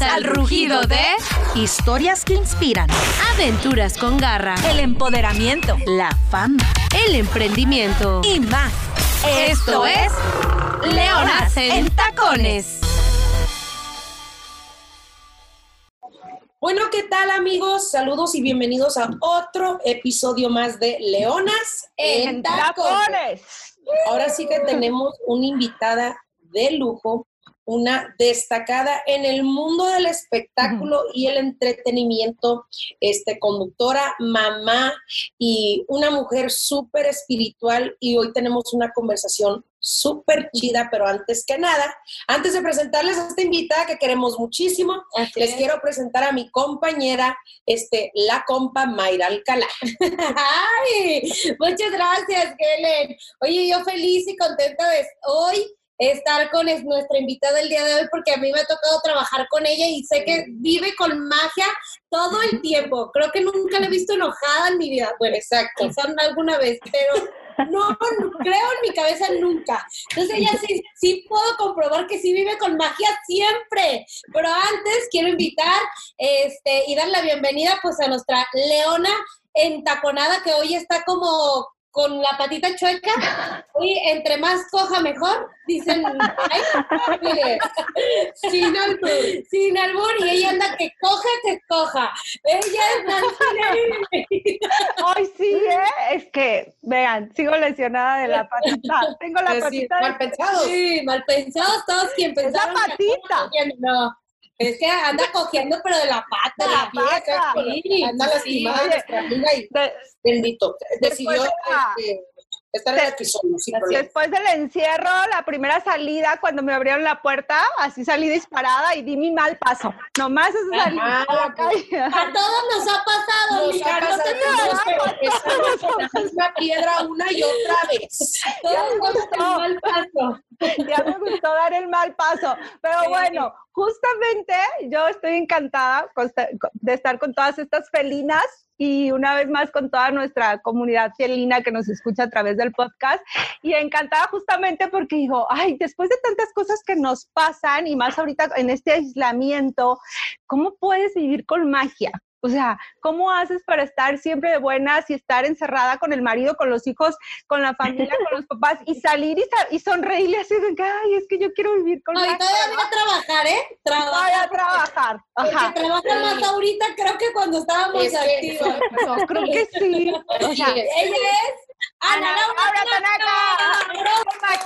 Al rugido de Historias que inspiran. Aventuras con garra, el empoderamiento, La fama. el emprendimiento. y más. Esto es Leonas en Tacones. Bueno, ¿qué tal amigos? Saludos y bienvenidos a otro episodio más de Leonas en Tacones. Ahora sí que tenemos una invitada de lujo, una destacada en el mundo del espectáculo y el entretenimiento, este, conductora, mamá y una mujer súper espiritual y hoy tenemos una conversación súper chida, pero antes que nada, antes de presentarles a esta invitada que queremos muchísimo, les quiero presentar a mi compañera, este, la compa Mayra Alcalá. Ay, muchas gracias, Helen. Oye, yo feliz y contenta de hoy estar con es- nuestra invitada el día de hoy porque a mí me ha tocado trabajar con ella y sé que vive con magia todo el tiempo. Creo que nunca la he visto enojada en mi vida. Bueno, exacto, quizá alguna vez, pero no, no, creo en mi cabeza nunca. Entonces ella sí, sí puedo comprobar que sí vive con magia siempre. Pero antes quiero invitar este, y dar la bienvenida pues a nuestra Leona entaconada que hoy está como con la patita chueca. Hoy entre más coja mejor, dicen. Sin albur. Sin albur y ella anda que coja, que coja. Ella es Nancy Ay, sí, ¿eh? Es que, vean, sigo lesionada de la patita. Tengo la Pues sí, patita. mal pensados. Sí, mal pensados todos quien pensaron que patita. No, es que anda cogiendo pero de la pata. De la pata. Sí, Anda sí. lastimada oye. nuestra amiga y De- bendito. Decidió Después de la- este, estar en sin problema. después del encierro, la primera salida, cuando me abrieron la puerta, así salí disparada y di mi mal paso. Nomás eso salí Ajá, a la calle. A todos nos ha pasado, Nos mija, ha no pasado, te misma piedra una y otra vez. Todos nos gustó. ha mal paso. Ya me gustó dar el mal paso. Pero Sí. bueno, justamente yo estoy encantada de estar con todas estas felinas y una vez más con toda nuestra comunidad felina que nos escucha a través del podcast. Y encantada justamente porque digo, ay, después de tantas cosas que nos pasan y más ahorita en este aislamiento, ¿cómo puedes vivir con magia? O sea, ¿cómo haces para estar siempre de buenas y estar encerrada con el marido, con los hijos, con la familia, con los papás y salir y, sa- y sonreírle así de que, ay, es que yo quiero vivir con No, y magia. todavía voy a trabajar, ¿eh? Voy a Trabajar. trabajar. Porque Ajá. trabaja más ahorita, creo que cuando estábamos Es que- activos. Yo creo que sí. O sea, Sí, Ella es Ana Ana Laura Laura Tanaka.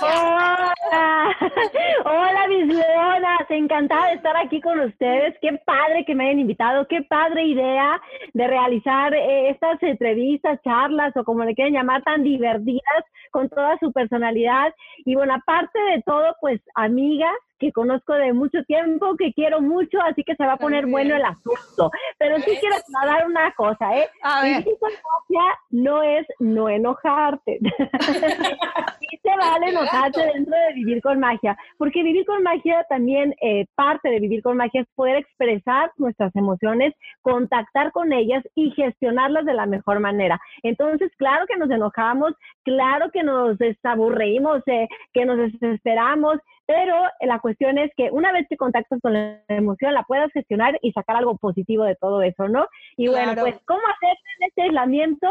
Hola, hola mis leonas, encantada de estar aquí con ustedes. Qué padre que me hayan invitado, qué padre idea de realizar eh, estas entrevistas, charlas o como le quieran llamar, tan divertidas con toda su personalidad. Y bueno, aparte de todo, pues amigas que conozco de mucho tiempo, que quiero mucho, así que se va a poner bueno el asunto. Pero sí quiero aclarar una cosa, ¿eh? a ver, Vivir con magia no es no enojarte. sí se vale enojarse dentro de vivir con magia, porque vivir con magia también, eh, parte de vivir con magia es poder expresar nuestras emociones, contactar con ellas y gestionarlas de la mejor manera. Entonces, claro que nos enojamos, claro que nos desaburrimos, eh, que nos desesperamos, pero la cuestión es que una vez que contactas con la emoción, la puedas gestionar y sacar algo positivo de todo eso, ¿no? Y bueno, pues, ¿cómo hacer en este aislamiento?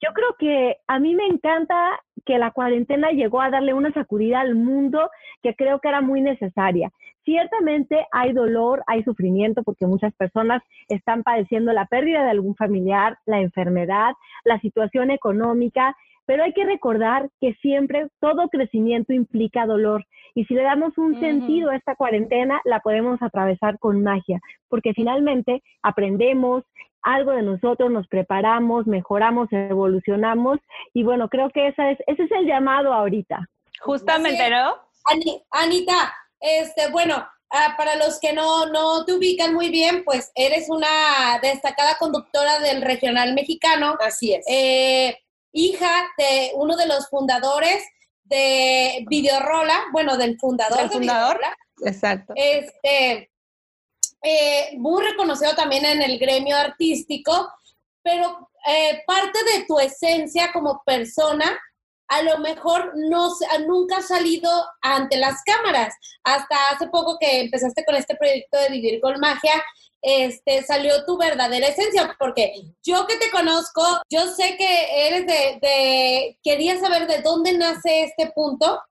Yo creo que a mí me encanta que la cuarentena llegó a darle una sacudida al mundo que creo que era muy necesaria. Ciertamente hay dolor, hay sufrimiento porque muchas personas están padeciendo la pérdida de algún familiar, la enfermedad, la situación económica, pero hay que recordar que siempre todo crecimiento implica dolor y si le damos un sentido a esta cuarentena, la podemos atravesar con magia, porque finalmente aprendemos algo de nosotros, nos preparamos, mejoramos, evolucionamos y bueno, creo que esa es, ese es el llamado ahorita. justamente, ¿no? Ani- Anita, este, bueno, ah, para los que no, no te ubican muy bien, pues eres una destacada conductora del regional mexicano, Así es. eh, hija de uno de los fundadores de Videorola, bueno, del fundador ¿Del de fundador? Videorola, Exacto. este, eh, muy reconocido también en el gremio artístico, pero eh, parte de tu esencia como persona a lo mejor no nunca has salido ante las cámaras. Hasta hace poco que empezaste con este proyecto de Vivir con Magia, este, salió tu verdadera esencia, porque yo que te conozco, yo sé que eres de, de quería saber de dónde nace este punto,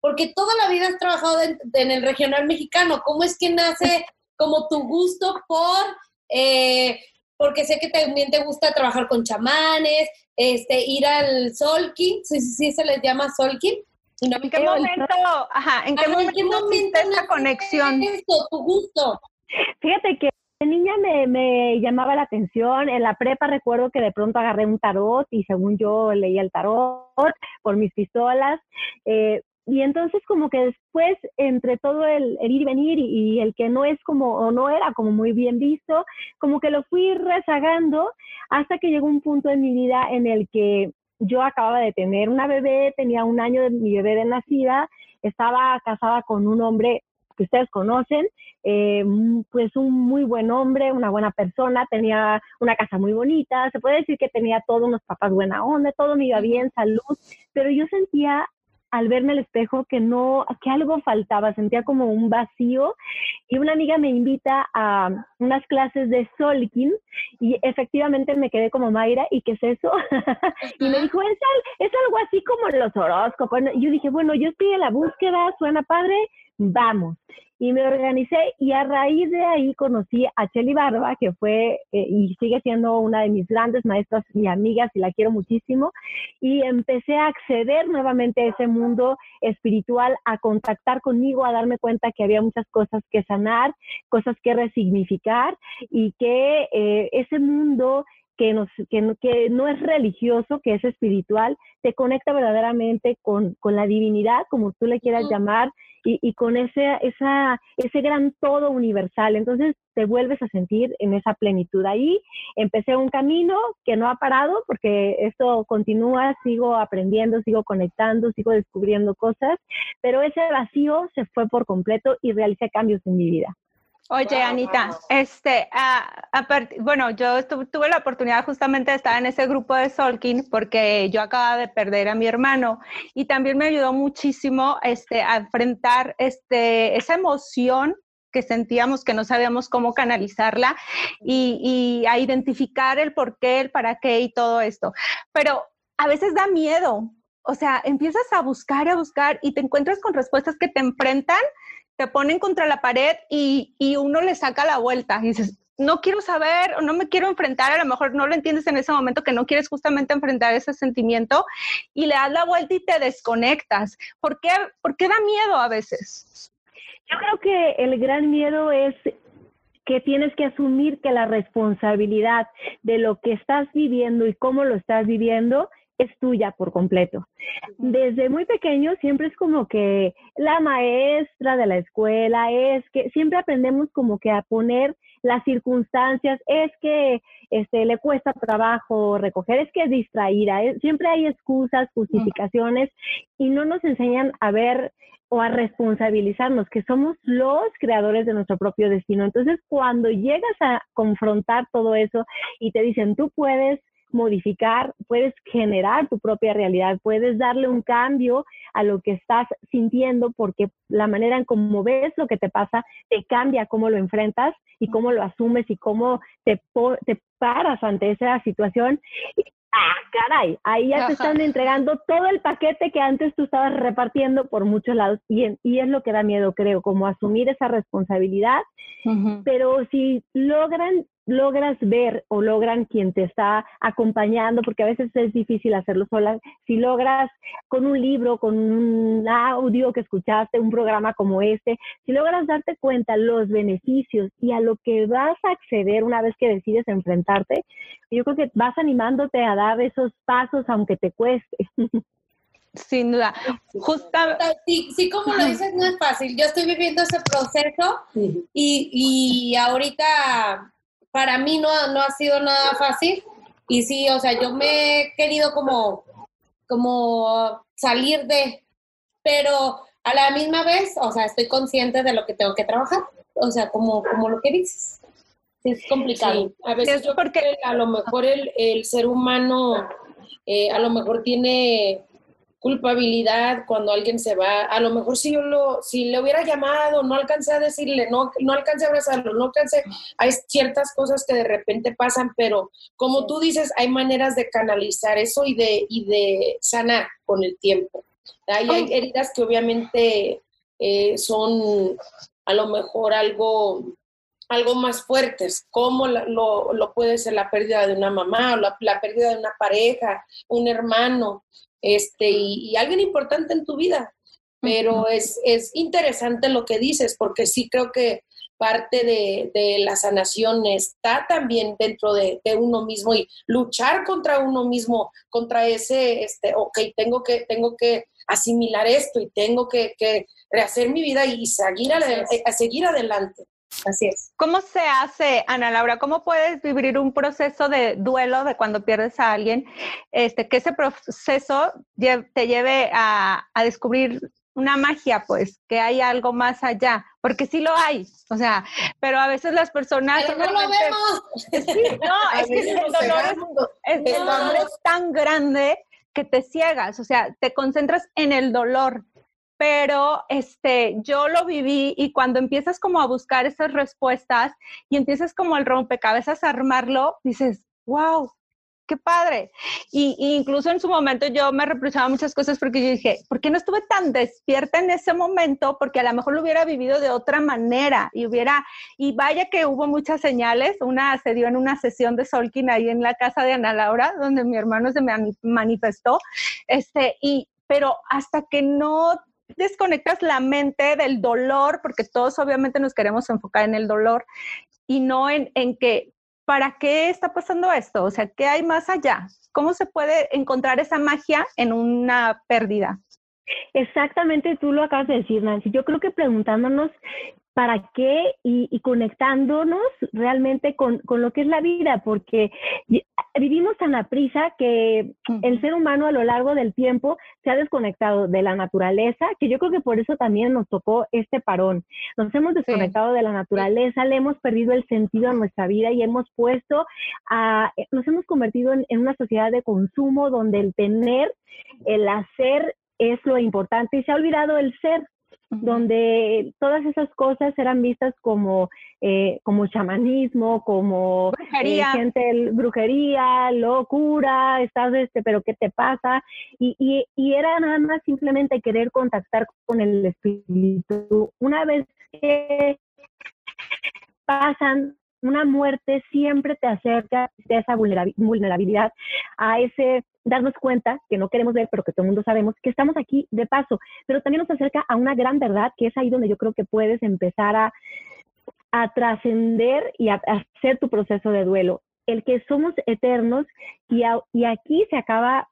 porque toda la vida has trabajado en, el regional mexicano. ¿Cómo es que nace como tu gusto por, eh, porque sé que también te gusta trabajar con chamanes, este, ir al Solkin, sí, sí, se les llama Solkin. ¿En qué momento, ajá, en qué momento, esta conexión? Esto, tu gusto. Fíjate que de niña me, me, llamaba la atención. En la prepa recuerdo que de pronto agarré un tarot y según yo leía el tarot por mis pistolas. Eh, y entonces como que después, entre todo el, ir y venir y, el que no es como, o no era como muy bien visto, como que lo fui rezagando hasta que llegó un punto en mi vida en el que yo acababa de tener una bebé, tenía un año de mi bebé de nacida, estaba casada con un hombre que ustedes conocen, eh, pues un muy buen hombre, una buena persona, tenía una casa muy bonita, se puede decir que tenía todos unos papás buena onda, todo me iba bien, salud, pero yo sentía al verme al espejo que no, que algo faltaba, sentía como un vacío y una amiga me invita a unas clases de Solkin y efectivamente me quedé como Mayra, ¿y qué es eso? y me dijo, es, es algo así como los horóscopos. Y yo dije, bueno, yo estoy en la búsqueda, suena padre, vamos. Y me organicé y a raíz de ahí conocí a Cheli Barba, que fue eh, y sigue siendo una de mis grandes maestras y amigas y la quiero muchísimo. Y empecé a acceder nuevamente a ese mundo espiritual, a contactar conmigo, a darme cuenta que había muchas cosas que sanar, cosas que resignificar y que eh, ese mundo que, nos, que, que, no es religioso, que es espiritual, te conecta verdaderamente con, con la divinidad, como tú le quieras llamar, y, y, con ese, esa, ese gran todo universal. Entonces te vuelves a sentir en esa plenitud. Ahí empecé un camino que no ha parado porque esto continúa, sigo aprendiendo, sigo conectando, sigo descubriendo cosas, pero ese vacío se fue por completo y realicé cambios en mi vida. Oye, Anita, este, bueno, yo tuve la oportunidad justamente de estar en ese grupo de Solkin porque yo acababa de perder a mi hermano y también me ayudó muchísimo este, a enfrentar este, esa emoción que sentíamos que no sabíamos cómo canalizarla y, y a identificar el por qué, el para qué y todo esto. Pero a veces da miedo, o sea, empiezas a buscar, a buscar y te encuentras con respuestas que te enfrentan te ponen contra la pared y, y uno le saca la vuelta dices, no quiero saber o no me quiero enfrentar, a lo mejor no lo entiendes en ese momento que no quieres justamente enfrentar ese sentimiento y le das la vuelta y te desconectas. ¿Por qué, ¿Por qué da miedo a veces? Yo creo que el gran miedo es que tienes que asumir que la responsabilidad de lo que estás viviendo y cómo lo estás viviendo es tuya por completo. Desde muy pequeño siempre es como que la maestra de la escuela es que siempre aprendemos como que a poner las circunstancias, es que este, le cuesta trabajo recoger, es que es distraída, siempre hay excusas, justificaciones y no nos enseñan a ver o a responsabilizarnos, que somos los creadores de nuestro propio destino. Entonces, cuando llegas a confrontar todo eso y te dicen, tú puedes, modificar, puedes generar tu propia realidad, puedes darle un cambio a lo que estás sintiendo porque la manera en cómo ves lo que te pasa te cambia cómo lo enfrentas y cómo lo asumes y cómo te, te paras ante esa situación. Ah, caray, ahí ya te están entregando todo el paquete que antes tú estabas repartiendo por muchos lados y, y es lo que da miedo, creo, como asumir esa responsabilidad. Pero si logran logras ver o logran quien te está acompañando, porque a veces es difícil hacerlo sola, si logras con un libro, con un audio que escuchaste, un programa como este, si logras darte cuenta los beneficios y a lo que vas a acceder una vez que decides enfrentarte, yo creo que vas animándote a dar esos pasos aunque te cueste. Sin duda. Justo... Sí, sí, como lo dices, no es fácil. Yo estoy viviendo ese proceso y, y ahorita para mí no, no ha sido nada fácil. Y sí, o sea, yo me he querido como, como salir de, pero a la misma vez, o sea, estoy consciente de lo que tengo que trabajar. O sea, como, como lo que dices. es complicado. a veces yo porque a lo mejor el, el ser humano eh, a lo mejor tiene culpabilidad cuando alguien se va. A lo mejor si yo lo, si le hubiera llamado, no alcancé a decirle, no, no alcancé a abrazarlo, no alcancé, hay ciertas cosas que de repente pasan, pero como tú dices, hay maneras de canalizar eso y de, y de sanar con el tiempo. Hay, hay heridas que obviamente eh, son a lo mejor algo algo más fuertes, como lo, lo, puede ser la pérdida de una mamá, o la, la pérdida de una pareja, un hermano, este, y, alguien importante en tu vida. Pero es, es, interesante lo que dices, porque sí creo que parte de, de la sanación está también dentro de, de, uno mismo y luchar contra uno mismo, contra ese, este, ok, tengo que, tengo que asimilar esto y tengo que, que rehacer mi vida y seguir, a seguir adelante. Así es. ¿Cómo se hace, Ana Laura? ¿Cómo puedes vivir un proceso de duelo de cuando pierdes a alguien? Este, que ese proceso te lleve a, descubrir una magia, pues, que hay algo más allá, porque sí lo hay, o sea, pero a veces las personas... Pero no lo vemos. no, es que el dolor, es, el dolor es tan grande que te ciegas, o sea, te concentras en el dolor, pero este, yo lo viví y cuando empiezas como a buscar esas respuestas y empiezas como el rompecabezas a armarlo, dices, wow, qué padre. Y, incluso en su momento yo me reprochaba muchas cosas porque yo dije, ¿por qué no estuve tan despierta en ese momento? Porque a lo mejor lo hubiera vivido de otra manera y hubiera, y vaya que hubo muchas señales, una se dio en una sesión de Solkin ahí en la casa de Ana Laura, donde mi hermano se me manifestó, este, y, pero hasta que no desconectas la mente del dolor, porque todos obviamente nos queremos enfocar en el dolor y no en, en que, ¿para qué está pasando esto? O sea, ¿qué hay más allá? ¿Cómo se puede encontrar esa magia en una pérdida? Exactamente, tú lo acabas de decir, Nancy. Yo creo que preguntándonos para qué y, conectándonos realmente con, lo que es la vida, porque vivimos tan a prisa que el ser humano a lo largo del tiempo se ha desconectado de la naturaleza, que yo creo que por eso también nos tocó este parón. Nos hemos desconectado de la naturaleza, le hemos perdido el sentido a nuestra vida y hemos puesto a, nos hemos convertido en, en una sociedad de consumo donde el tener, el hacer es lo importante y se ha olvidado el ser donde todas esas cosas eran vistas como, eh, como chamanismo, como eh, brujería. gente, brujería, locura, estás este, pero ¿qué te pasa? Y, y, y, era nada más simplemente querer contactar con el espíritu. Una vez que pasan una muerte siempre te acerca de esa vulnerabilidad, a ese darnos cuenta que no queremos ver, pero que todo el mundo sabemos que estamos aquí de paso, pero también nos acerca a una gran verdad, que es ahí donde yo creo que puedes empezar a, a trascender y a, hacer tu proceso de duelo. El que somos eternos y, y aquí se acaba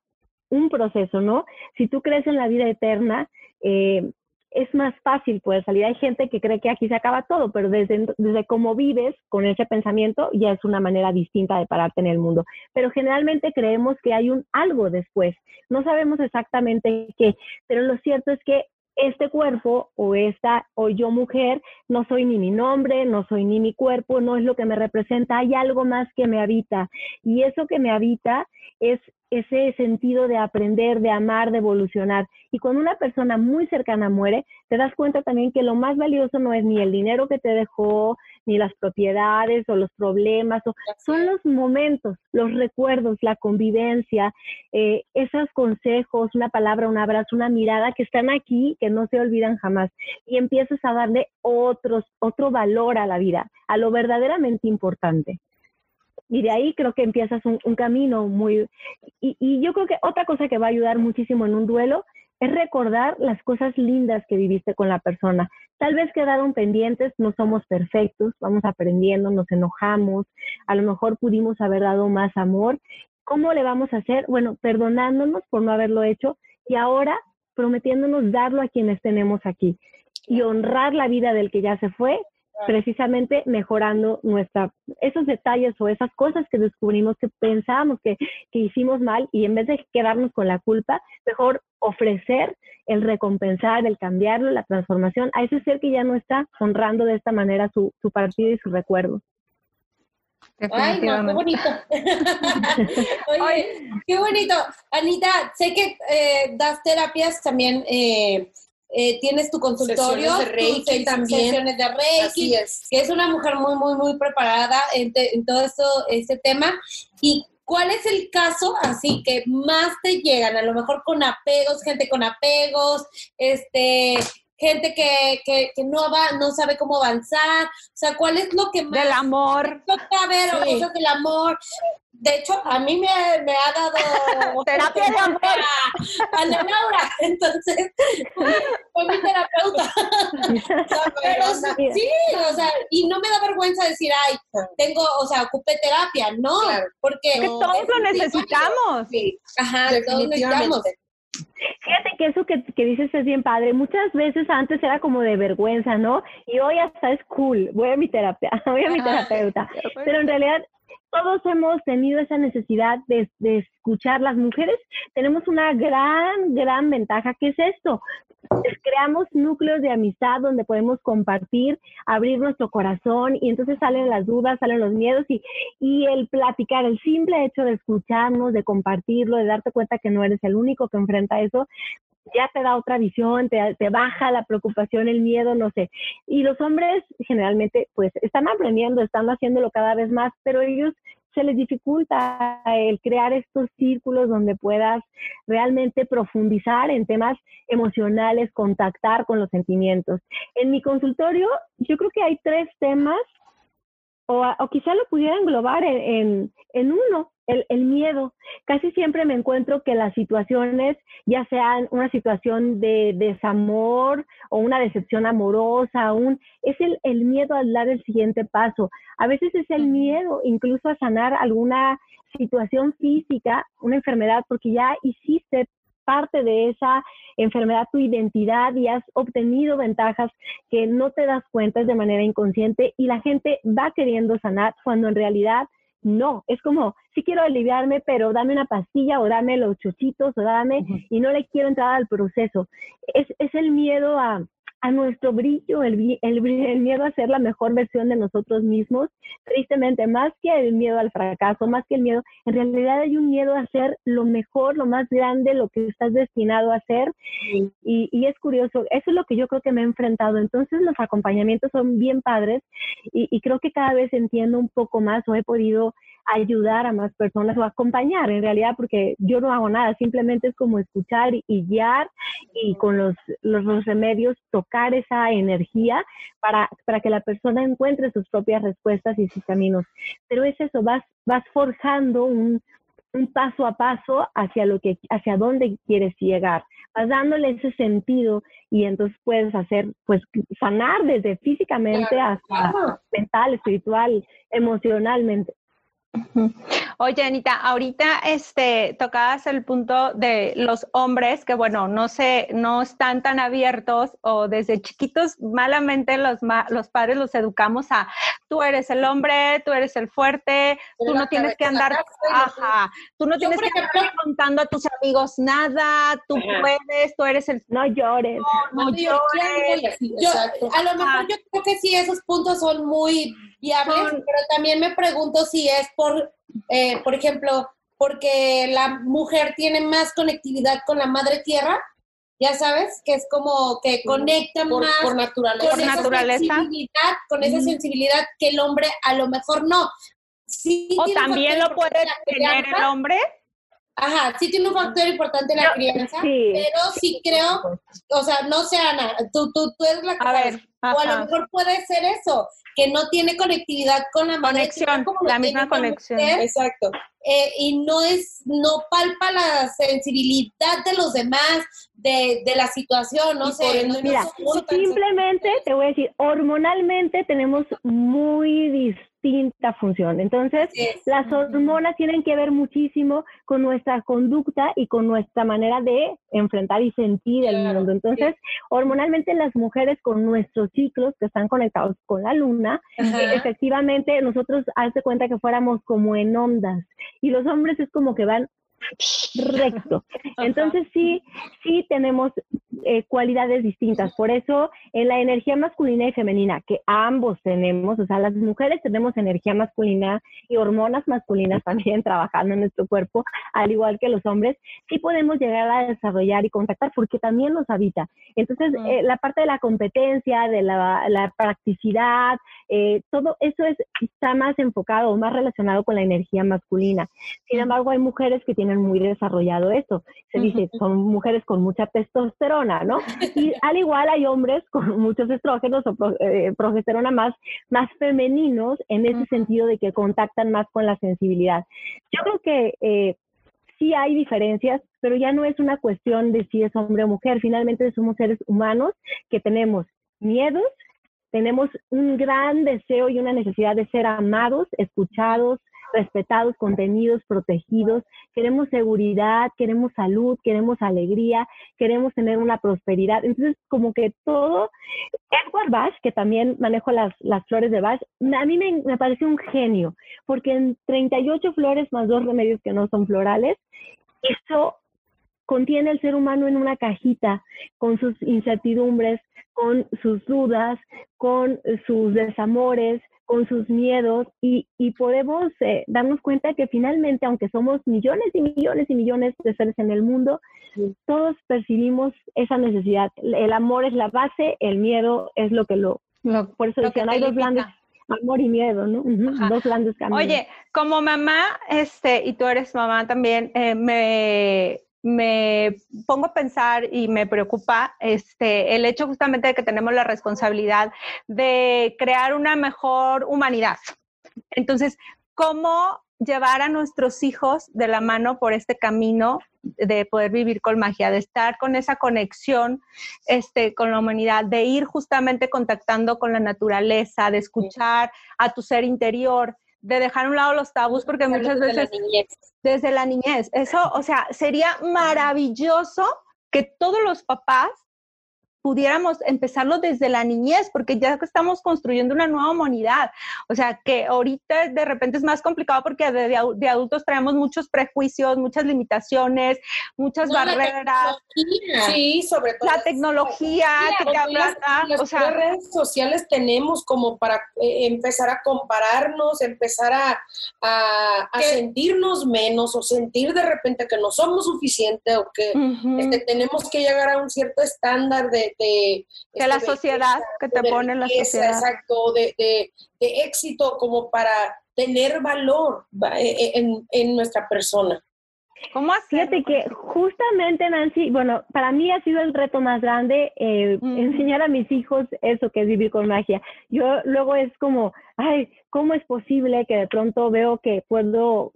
un proceso, ¿no? Si tú crees en la vida eterna, eh, es más fácil poder salir. Hay gente que cree que aquí se acaba todo, pero desde, desde cómo vives con ese pensamiento ya es una manera distinta de pararte en el mundo. Pero generalmente creemos que hay un algo después. No sabemos exactamente qué, pero lo cierto es que este cuerpo o esta o yo mujer no soy ni mi nombre, no soy ni mi cuerpo, no es lo que me representa, hay algo más que me habita y eso que me habita es ese sentido de aprender, de amar, de evolucionar. Y cuando una persona muy cercana muere, te das cuenta también que lo más valioso no es ni el dinero que te dejó, ni las propiedades o los problemas, son los momentos, los recuerdos, la convivencia, eh, esos consejos, una palabra, un abrazo, una mirada que están aquí, que no se olvidan jamás. Y empiezas a darle otros, otro valor a la vida, a lo verdaderamente importante y de ahí creo que empiezas un, camino muy... Y, y, yo creo que otra cosa que va a ayudar muchísimo en un duelo es recordar las cosas lindas que viviste con la persona. Tal vez quedaron pendientes, no somos perfectos, vamos aprendiendo, nos enojamos, a lo mejor pudimos haber dado más amor. ¿Cómo le vamos a hacer? Bueno, perdonándonos por no haberlo hecho y ahora prometiéndonos darlo a quienes tenemos aquí y honrar la vida del que ya se fue precisamente mejorando nuestra, esos detalles o esas cosas que descubrimos que pensábamos que, que hicimos mal y en vez de quedarnos con la culpa, mejor ofrecer el recompensar, el cambiarlo, la transformación a ese ser que ya no está honrando de esta manera su, su partido y su recuerdo. Ay, no, qué bonito. Oye, qué bonito. Anita, sé que eh, das terapias también. Eh, eh, tienes tu consultorio, Sesiones de Reiki también. sesiones de Reiki, Así es. que es una mujer muy, muy, muy preparada en, te- en todo esto, este tema. ¿Y cuál es el caso así que más te llegan? A lo mejor con apegos, gente con apegos, este, gente que, que, que no va, no sabe cómo avanzar. O sea, ¿cuál es lo que más Del amor. toca ver o Sí. cosas del amor? De hecho, a mí me, me ha dado Terapia de amor. Ana Laura, entonces fue mi terapeuta. Pero sí, o sea, y no me da vergüenza decir, ay, tengo, o sea, ocupé terapia, no, Claro. porque Que todos lo necesitamos. Sí, ajá, todos necesitamos. Definitivamente. Fíjate que eso que, que dices es bien padre. Muchas veces antes era como de vergüenza, ¿no? Y hoy hasta es cool. Voy a mi terapia, voy a mi terapeuta. Pero en realidad todos hemos tenido esa necesidad de, de escuchar. Las mujeres tenemos una gran, gran ventaja. ¿Qué es esto? Pues creamos núcleos de amistad donde podemos compartir, abrir nuestro corazón y entonces salen las dudas, salen los miedos y el platicar, el simple hecho de escucharnos, de compartirlo, de darte cuenta que no eres el único que enfrenta eso, ya te da otra visión, te, baja la preocupación, el miedo, no sé. Y los hombres generalmente pues están aprendiendo, están haciéndolo cada vez más, pero ellos se les dificulta el crear estos círculos donde puedas realmente profundizar en temas emocionales, contactar con los sentimientos. En mi consultorio, yo creo que hay tres temas, o, o quizá lo pudiera englobar en, en, en uno, el, el, miedo. Casi siempre me encuentro que las situaciones, ya sean una situación de desamor o una decepción amorosa, un, es el, el miedo al dar el siguiente paso. A veces es el miedo incluso a sanar alguna situación física, una enfermedad, porque ya hiciste parte de esa enfermedad tu identidad y has obtenido ventajas que no te das cuenta de manera inconsciente y la gente va queriendo sanar cuando en realidad no, es como, sí quiero aliviarme, pero dame una pastilla o dame los chuchitos o dame, uh -huh. y no le quiero entrar al proceso. Es, es el miedo a, a nuestro brillo, el, el, el, miedo a ser la mejor versión de nosotros mismos. Tristemente, más que el miedo al fracaso, más que el miedo, en realidad hay un miedo a ser lo mejor, lo más grande, lo que estás destinado a ser. Sí. Y, y, es curioso, eso es lo que yo creo que me he enfrentado. Entonces los acompañamientos son bien padres y, y creo que cada vez entiendo un poco más o he podido ayudar a más personas o acompañar en realidad porque yo no hago nada, simplemente es como escuchar y, y guiar y con los, los, los, remedios tocar esa energía para, para que la persona encuentre sus propias respuestas y sus caminos. Pero es eso, vas, vas forjando un, un paso a paso hacia lo que, hacia dónde quieres llegar. Vas dándole ese sentido y entonces puedes hacer, pues, sanar desde físicamente hasta mental, espiritual, emocionalmente. Oye, Anita, ahorita este, tocabas el punto de los hombres que, bueno, no se, no están tan abiertos o desde chiquitos malamente los, los padres los educamos a tú eres el hombre, tú eres el fuerte, tú no tienes que andar, ajá, tú no tienes que andar contando a tus amigos nada, tú ajá. puedes, tú eres el... No llores. No, no llores. Yo, a lo mejor yo creo que sí, esos puntos son muy viables, son, pero también me pregunto si es por, eh, por ejemplo, porque la mujer tiene más conectividad con la madre tierra, ya sabes, que es como que conecta por, más por naturaleza, con por esa naturaleza. sensibilidad, con esa sensibilidad que el hombre a lo mejor no. Sí o también lo puede tener el hombre. Ajá, sí tiene un factor importante la crianza, sí, pero sí creo, o sea, no sé, Ana, tú, tú, tú eres la que a ver, o a lo mejor puede ser eso, que no tiene conectividad con la conexión, como la misma conexión. Mujer, Exacto. Eh, y no es, no palpa la sensibilidad de los demás, de, de la situación, no Y sé. no- Mira, simplemente te voy a decir, hormonalmente tenemos muy distinta función. Entonces, Sí. las hormonas tienen que ver muchísimo con nuestra conducta y con nuestra manera de enfrentar y sentir el mundo. Entonces, hormonalmente las mujeres con nuestros ciclos que están conectados con la luna, Ajá. efectivamente nosotros hazte cuenta que fuéramos como en ondas y los hombres es como que van recto. Entonces sí, sí tenemos eh, cualidades distintas. Por eso, en la energía masculina y femenina, que ambos tenemos, o sea, las mujeres tenemos energía masculina y hormonas masculinas también trabajando en nuestro cuerpo, al igual que los hombres, sí podemos llegar a desarrollar y contactar porque también nos habita. Entonces, eh, la parte de la competencia, de la, practicidad, eh, todo eso es, está más enfocado o más relacionado con la energía masculina. Sin embargo, hay mujeres que tienen muy desarrollado eso. Se dice, son mujeres con mucha testosterona, ¿no? Y al igual hay hombres con muchos estrógenos o eh, progesterona más, más femeninos en ese sentido de que contactan más con la sensibilidad. Yo creo que eh, sí hay diferencias, pero ya no es una cuestión de si es hombre o mujer. Finalmente somos seres humanos que tenemos miedos, tenemos un gran deseo y una necesidad de ser amados, escuchados, respetados, contenidos, protegidos, queremos seguridad, queremos salud, queremos alegría, queremos tener una prosperidad. Entonces, como que todo, Edward Bach, que también manejo las, las flores de Bach, a mí me, me parece un genio, porque en 38 flores más dos remedios que no son florales, eso contiene el ser humano en una cajita con sus incertidumbres, con sus dudas, con sus desamores, con sus miedos y, podemos eh, darnos cuenta que finalmente, aunque somos millones y millones y millones de seres en el mundo, todos percibimos esa necesidad. El amor es la base, el miedo es lo que lo... por eso decían, hay dos grandes amor y miedo, ¿no? Dos grandes caminos. Oye, como mamá, este, y tú eres mamá también, eh, me, me pongo a pensar y me preocupa este, el hecho justamente de que tenemos la responsabilidad de crear una mejor humanidad. Entonces, ¿cómo llevar a nuestros hijos de la mano por este camino de poder vivir con magia, de estar con esa conexión este, con la humanidad, de ir justamente contactando con la naturaleza, de escuchar a tu ser interior, de dejar a un lado los tabús, porque muchas veces desde la niñez, eso, o sea, sería maravilloso que todos los papás pudiéramos empezarlo desde la niñez, porque ya que estamos construyendo una nueva humanidad. O sea, que ahorita de repente es más complicado porque de, adultos traemos muchos prejuicios, muchas limitaciones, muchas barreras. sí, sobre todo. La tecnología que te las, o sea, redes sociales tenemos como para eh, empezar a compararnos, empezar a, a, sentirnos menos o sentir de repente que no somos suficientes o que este, tenemos que llegar a un cierto estándar de, de, de la sociedad, que te pone la sociedad. Exacto, de, de, éxito como para tener valor e, e, en, en nuestra persona. ¿Cómo Fíjate que justamente, Nancy, bueno, para mí ha sido el reto más grande eh, enseñar a mis hijos eso que es vivir con magia. Yo luego es como, ay, ¿cómo es posible que de pronto veo que puedo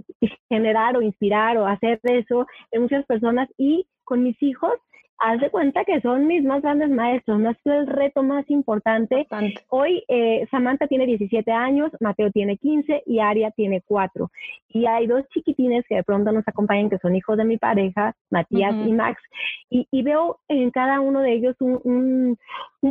generar o inspirar o hacer eso en muchas personas y con mis hijos haz de cuenta que son mis más grandes maestros, no ha sido el reto más importante. Hoy eh, Samantha tiene 17 años, Mateo tiene 15 y Aria tiene 4. Y hay dos chiquitines que de pronto nos acompañan, que son hijos de mi pareja, Matías y Max. Y, veo en cada uno de ellos un,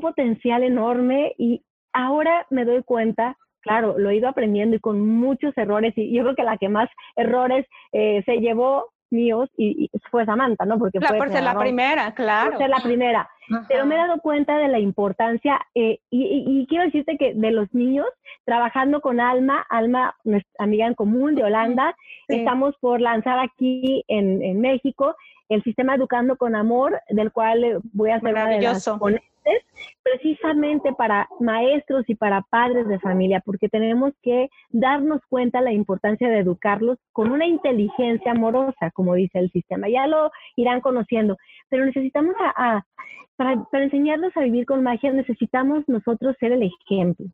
potencial enorme y ahora me doy cuenta claro, lo he ido aprendiendo y con muchos errores, y yo creo que la que más errores eh, se llevó míos y, fue Samantha, ¿no? Porque fue por ser la primera, claro. Por ser la primera. Pero me he dado cuenta de la importancia eh, y, quiero decirte que de los niños, trabajando con Alma, Alma, nuestra amiga en común de Holanda, estamos por lanzar aquí en, en, México el sistema Educando con Amor, del cual voy a hacer una de las precisamente para maestros y para padres de familia, porque tenemos que darnos cuenta la importancia de educarlos con una inteligencia amorosa, como dice el sistema. Ya lo irán conociendo, pero necesitamos a, para, enseñarlos a vivir con magia, necesitamos nosotros ser el ejemplo.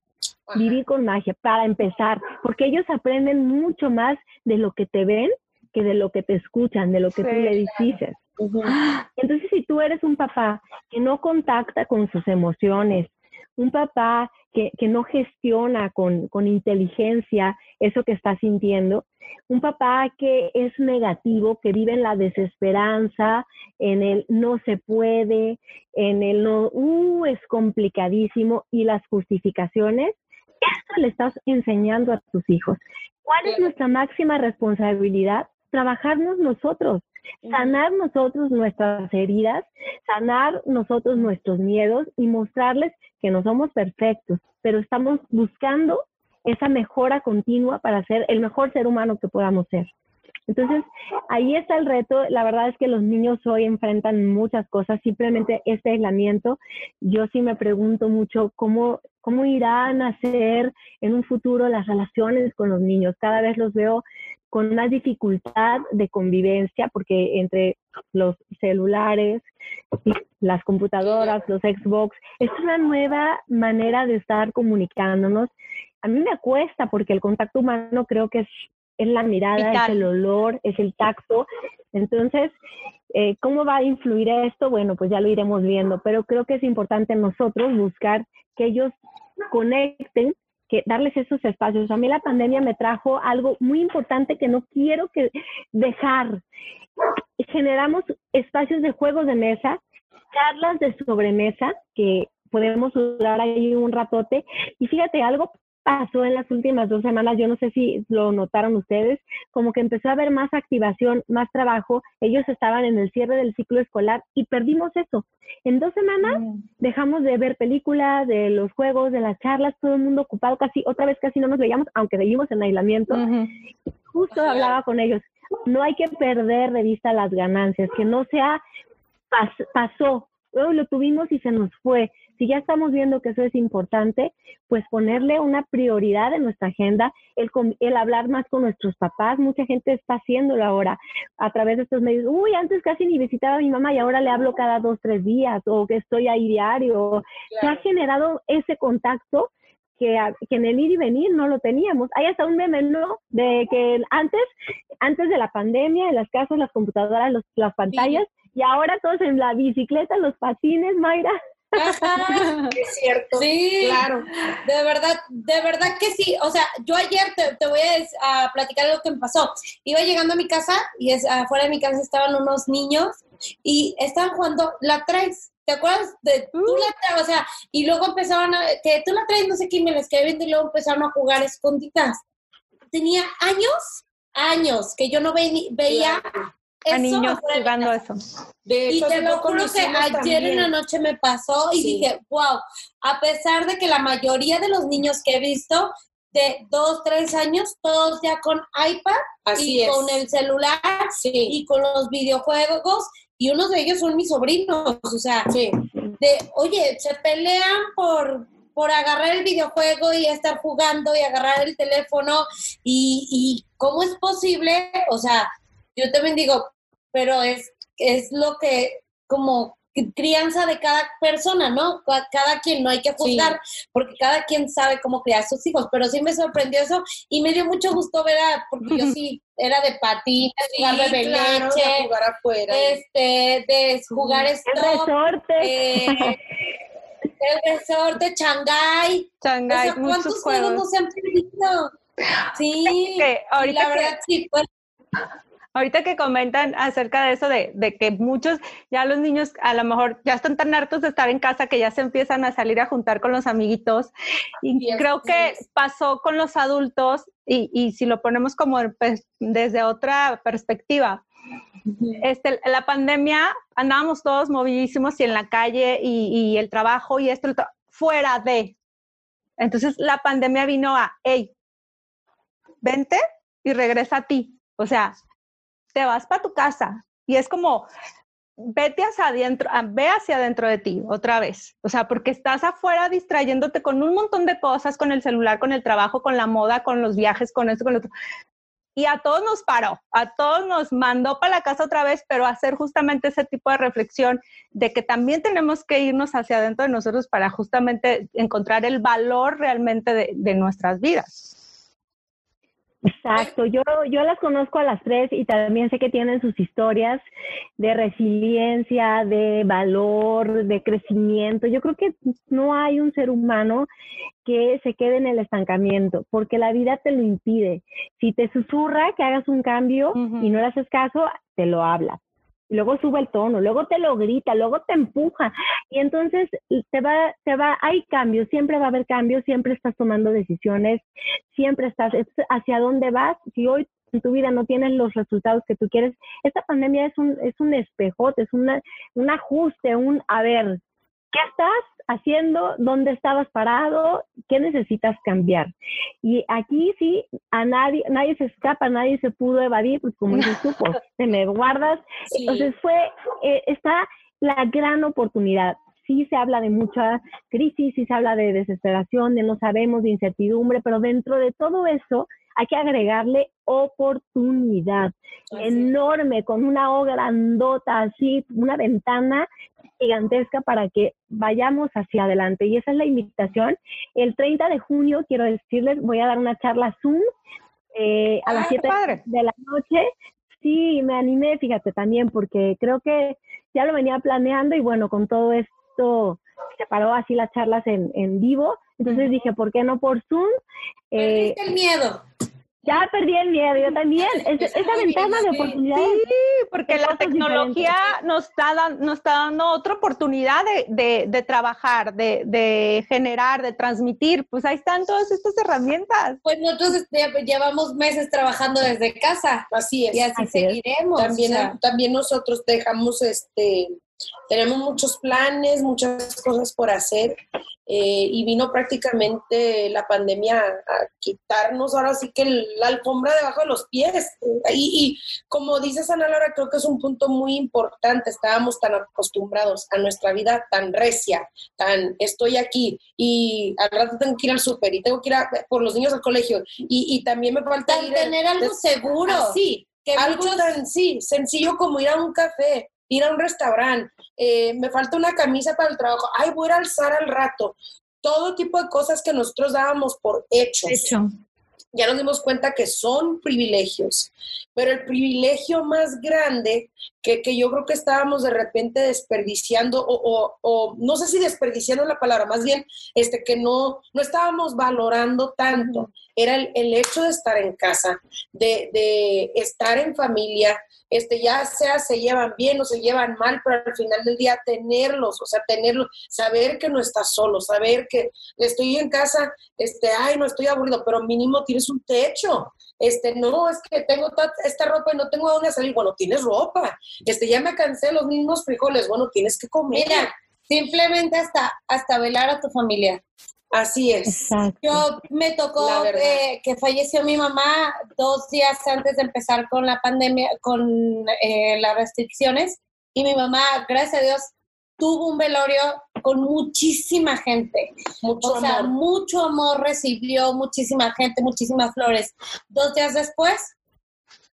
Vivir con magia, para empezar, porque ellos aprenden mucho más de lo que te ven que de lo que te escuchan, de lo que tú le dices. Entonces, si tú eres un papá que no contacta con sus emociones, un papá que, no gestiona con, con, inteligencia eso que está sintiendo, un papá que es negativo, que vive en la desesperanza, en el no se puede, en el no, uh, es complicadísimo y las justificaciones, esto le estás enseñando a tus hijos. ¿Cuál es nuestra máxima responsabilidad? Trabajarnos nosotros sanar nosotros nuestras heridas, sanar nosotros nuestros miedos y mostrarles que no somos perfectos, pero estamos buscando esa mejora continua para ser el mejor ser humano que podamos ser. Entonces, ahí está el reto. La verdad es que los niños hoy enfrentan muchas cosas, simplemente este aislamiento. Yo sí me pregunto mucho cómo, cómo irán a ser en un futuro las relaciones con los niños. Cada vez los veo con una dificultad de convivencia porque entre los celulares, las computadoras, los Xbox, es una nueva manera de estar comunicándonos. A mí me cuesta porque el contacto humano creo que es es la mirada, es el olor, es el tacto. Entonces, eh, ¿cómo va a influir esto? Bueno, pues ya lo iremos viendo, pero creo que es importante nosotros buscar que ellos conecten, que darles esos espacios. A mí la pandemia me trajo algo muy importante que no quiero que dejar. Generamos espacios de juegos de mesa, charlas de sobremesa que podemos durar ahí un ratote. Y fíjate, algo pasó en las últimas dos semanas, yo no sé si lo notaron ustedes, como que empezó a haber más activación, más trabajo, ellos estaban en el cierre del ciclo escolar y perdimos eso. En dos semanas mm. dejamos de ver películas, de los juegos, de las charlas, todo el mundo ocupado, casi otra vez casi no nos veíamos, aunque seguimos en aislamiento. Justo hablaba con ellos, no hay que perder de vista las ganancias, que no sea pasó, lo tuvimos y se nos fue si ya estamos viendo que eso es importante, pues ponerle una prioridad en nuestra agenda, el, el hablar más con nuestros papás. Mucha gente está haciéndolo ahora a través de estos medios. Uy, antes casi ni visitaba a mi mamá y ahora le hablo cada dos, tres días o que estoy ahí diario. Se ha generado ese contacto que, que, en el ir y venir no lo teníamos. Hay hasta un meme, ¿no? De que antes, antes de la pandemia, en las casas, las computadoras, las pantallas, y ahora todos en la bicicleta, los patines, Mayra. es cierto. Sí, claro. De verdad, de verdad que sí. O sea, yo ayer te, voy a, platicar lo que me pasó. Iba llegando a mi casa y es, afuera de mi casa estaban unos niños y estaban jugando la traes. ¿Te acuerdas de tú la traes? O sea, y luego empezaron a, que tú la traes, no sé quién me les quedé viendo y luego empezaron a jugar escondidas. Tenía años, años que yo no veía a niños jugando eso. y te lo juro que ayer en la noche me pasó y dije, wow, a pesar de que la mayoría de los niños que he visto de dos, tres años, todos ya con iPad y con el celular y con los videojuegos y unos de ellos son mis sobrinos, o sea, de, oye, se pelean por por agarrar el videojuego y estar jugando y agarrar el teléfono y, y cómo es posible, o sea, yo también digo, pero es, es lo que como crianza de cada persona, ¿no? Cada quien, no hay que juzgar, porque cada quien sabe cómo criar a sus hijos, pero sí me sorprendió eso y me dio mucho gusto ver a, porque yo sí era de patines, jugar de leche, jugar afuera. Este, de jugar stop, el resorte. Eh, el resorte, Shanghai. Shanghai, o ¿cuántos juegos. no se han perdido? Sí, ahorita la verdad sí, pues, Ahorita que comentan acerca de eso, de, que muchos, ya los niños a lo mejor ya están tan hartos de estar en casa que ya se empiezan a salir a juntar con los amiguitos. Y creo que pasó con los adultos, y, si lo ponemos como pues, desde otra perspectiva, este, la pandemia andábamos todos movidísimos y en la calle y, el trabajo y esto, fuera de. Entonces la pandemia vino a, hey, vente y regresa a ti. O sea, te vas para tu casa y es como, vete hacia adentro, ah, ve hacia adentro de ti otra vez. O sea, porque estás afuera distrayéndote con un montón de cosas, con el celular, con el trabajo, con la moda, con los viajes, con esto, con lo otro. Y a todos nos paró, a todos nos mandó para la casa otra vez, pero hacer justamente ese tipo de reflexión de que también tenemos que irnos hacia adentro de nosotros para justamente encontrar el valor realmente de, de nuestras vidas. Exacto, yo, yo las conozco a las tres y también sé que tienen sus historias de resiliencia, de valor, de crecimiento. Yo creo que no hay un ser humano que se quede en el estancamiento, porque la vida te lo impide. Si te susurra que hagas un cambio y no le haces caso, te lo habla luego sube el tono, luego te lo grita, luego te empuja. Y entonces te va, te va, hay cambios, siempre va a haber cambios, siempre estás tomando decisiones, siempre estás, hacia dónde vas, si hoy en tu vida no tienes los resultados que tú quieres, esta pandemia es un, es un espejote, es una, un ajuste, un, a ver, ¿qué estás haciendo? ¿Dónde estabas parado? ¿Qué necesitas cambiar? Y aquí sí, a nadie, nadie se escapa, nadie se pudo evadir, pues como dices tú, pues, te me guardas. Entonces fue, eh, está la gran oportunidad sí se habla de mucha crisis, sí se habla de desesperación, de no sabemos, de incertidumbre, pero dentro de todo eso hay que agregarle oportunidad enorme, con una O grandota, así, una ventana gigantesca para que vayamos hacia adelante. Y esa es la invitación. El 30 de junio, quiero decirles, voy a dar una charla Zoom eh, a las 7 ah, de la noche. Sí, me animé, fíjate también, porque creo que ya lo venía planeando y bueno, con todo esto se paró así las charlas en, en vivo. Entonces dije, ¿por qué no por Zoom? Perdiste eh, el miedo. Ya perdí el miedo, yo también. esa ventana de oportunidad. Sí, porque la tecnología nos está, nos está dando otra oportunidad de, de, trabajar, de, de, generar, de transmitir. Pues ahí están todas estas herramientas. Pues nosotros llevamos meses trabajando desde casa. Así es. Y así, seguiremos. También, también nosotros dejamos este tenemos muchos planes, muchas cosas por hacer eh, y vino prácticamente la pandemia a quitarnos ahora sí que la alfombra debajo de los pies. Y, y como dices Ana Laura, creo que es un punto muy importante. Estábamos tan acostumbrados a nuestra vida tan recia, tan estoy aquí y al rato tengo que ir al súper y tengo que ir por los niños al colegio y, y también me falta tener algo seguro. Sí, que algo tan sí, sencillo como ir a un café ir a un restaurante, eh, me falta una camisa para el trabajo, ay, voy a alzar al rato. Todo tipo de cosas que nosotros dábamos por hechos. Hecho. Ya nos dimos cuenta que son privilegios, pero el privilegio más grande que, que yo creo que estábamos de repente desperdiciando, o, o, no sé si desperdiciando la palabra, más bien este, que no, no estábamos valorando tanto, era el, el hecho de estar en casa, de, de estar en familia, este, ya sea se llevan bien o se llevan mal, pero al final del día tenerlos, o sea, tenerlos, saber que no estás solo, saber que estoy en casa, este, ay, no estoy aburrido, pero mínimo tienes un techo, este, no, es que tengo esta ropa y no tengo a dónde salir, bueno, tienes ropa, este, ya me cansé los mismos frijoles, bueno, tienes que comer. Mira, simplemente hasta, hasta velar a tu familia. Así es. Yo me tocó eh, que falleció mi mamá dos días antes de empezar con la pandemia, con eh, las restricciones, y mi mamá, gracias a Dios, tuvo un velorio con muchísima gente. Mucho o sea, mucho amor recibió, muchísima gente, muchísimas flores. Dos días después,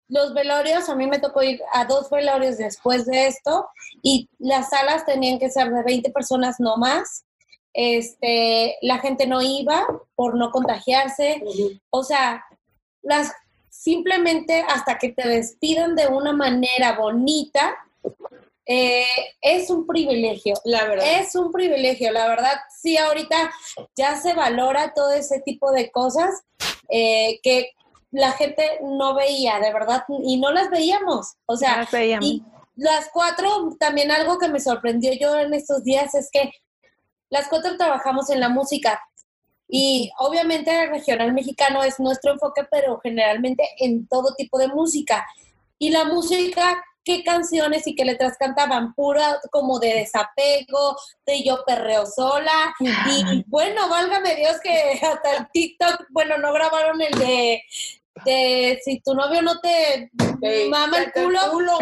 los velorios, a mí me tocó ir a dos velorios después de esto, y las salas tenían que ser de 20 personas no más este, la gente no iba por no contagiarse, o sea, las simplemente hasta que te despidan de una manera bonita, eh, es un privilegio, la verdad. Es un privilegio, la verdad. Sí, ahorita ya se valora todo ese tipo de cosas eh, que la gente no veía, de verdad, y no las veíamos. O sea, y las cuatro, también algo que me sorprendió yo en estos días es que las cuatro trabajamos en la música y obviamente el regional mexicano es nuestro enfoque, pero generalmente en todo tipo de música. Y la música, ¿qué canciones y qué letras cantaban? Pura como de desapego, de yo perreo sola. Y bueno, válgame Dios que hasta el TikTok, bueno, no grabaron el de, de si tu novio no te mama el culo.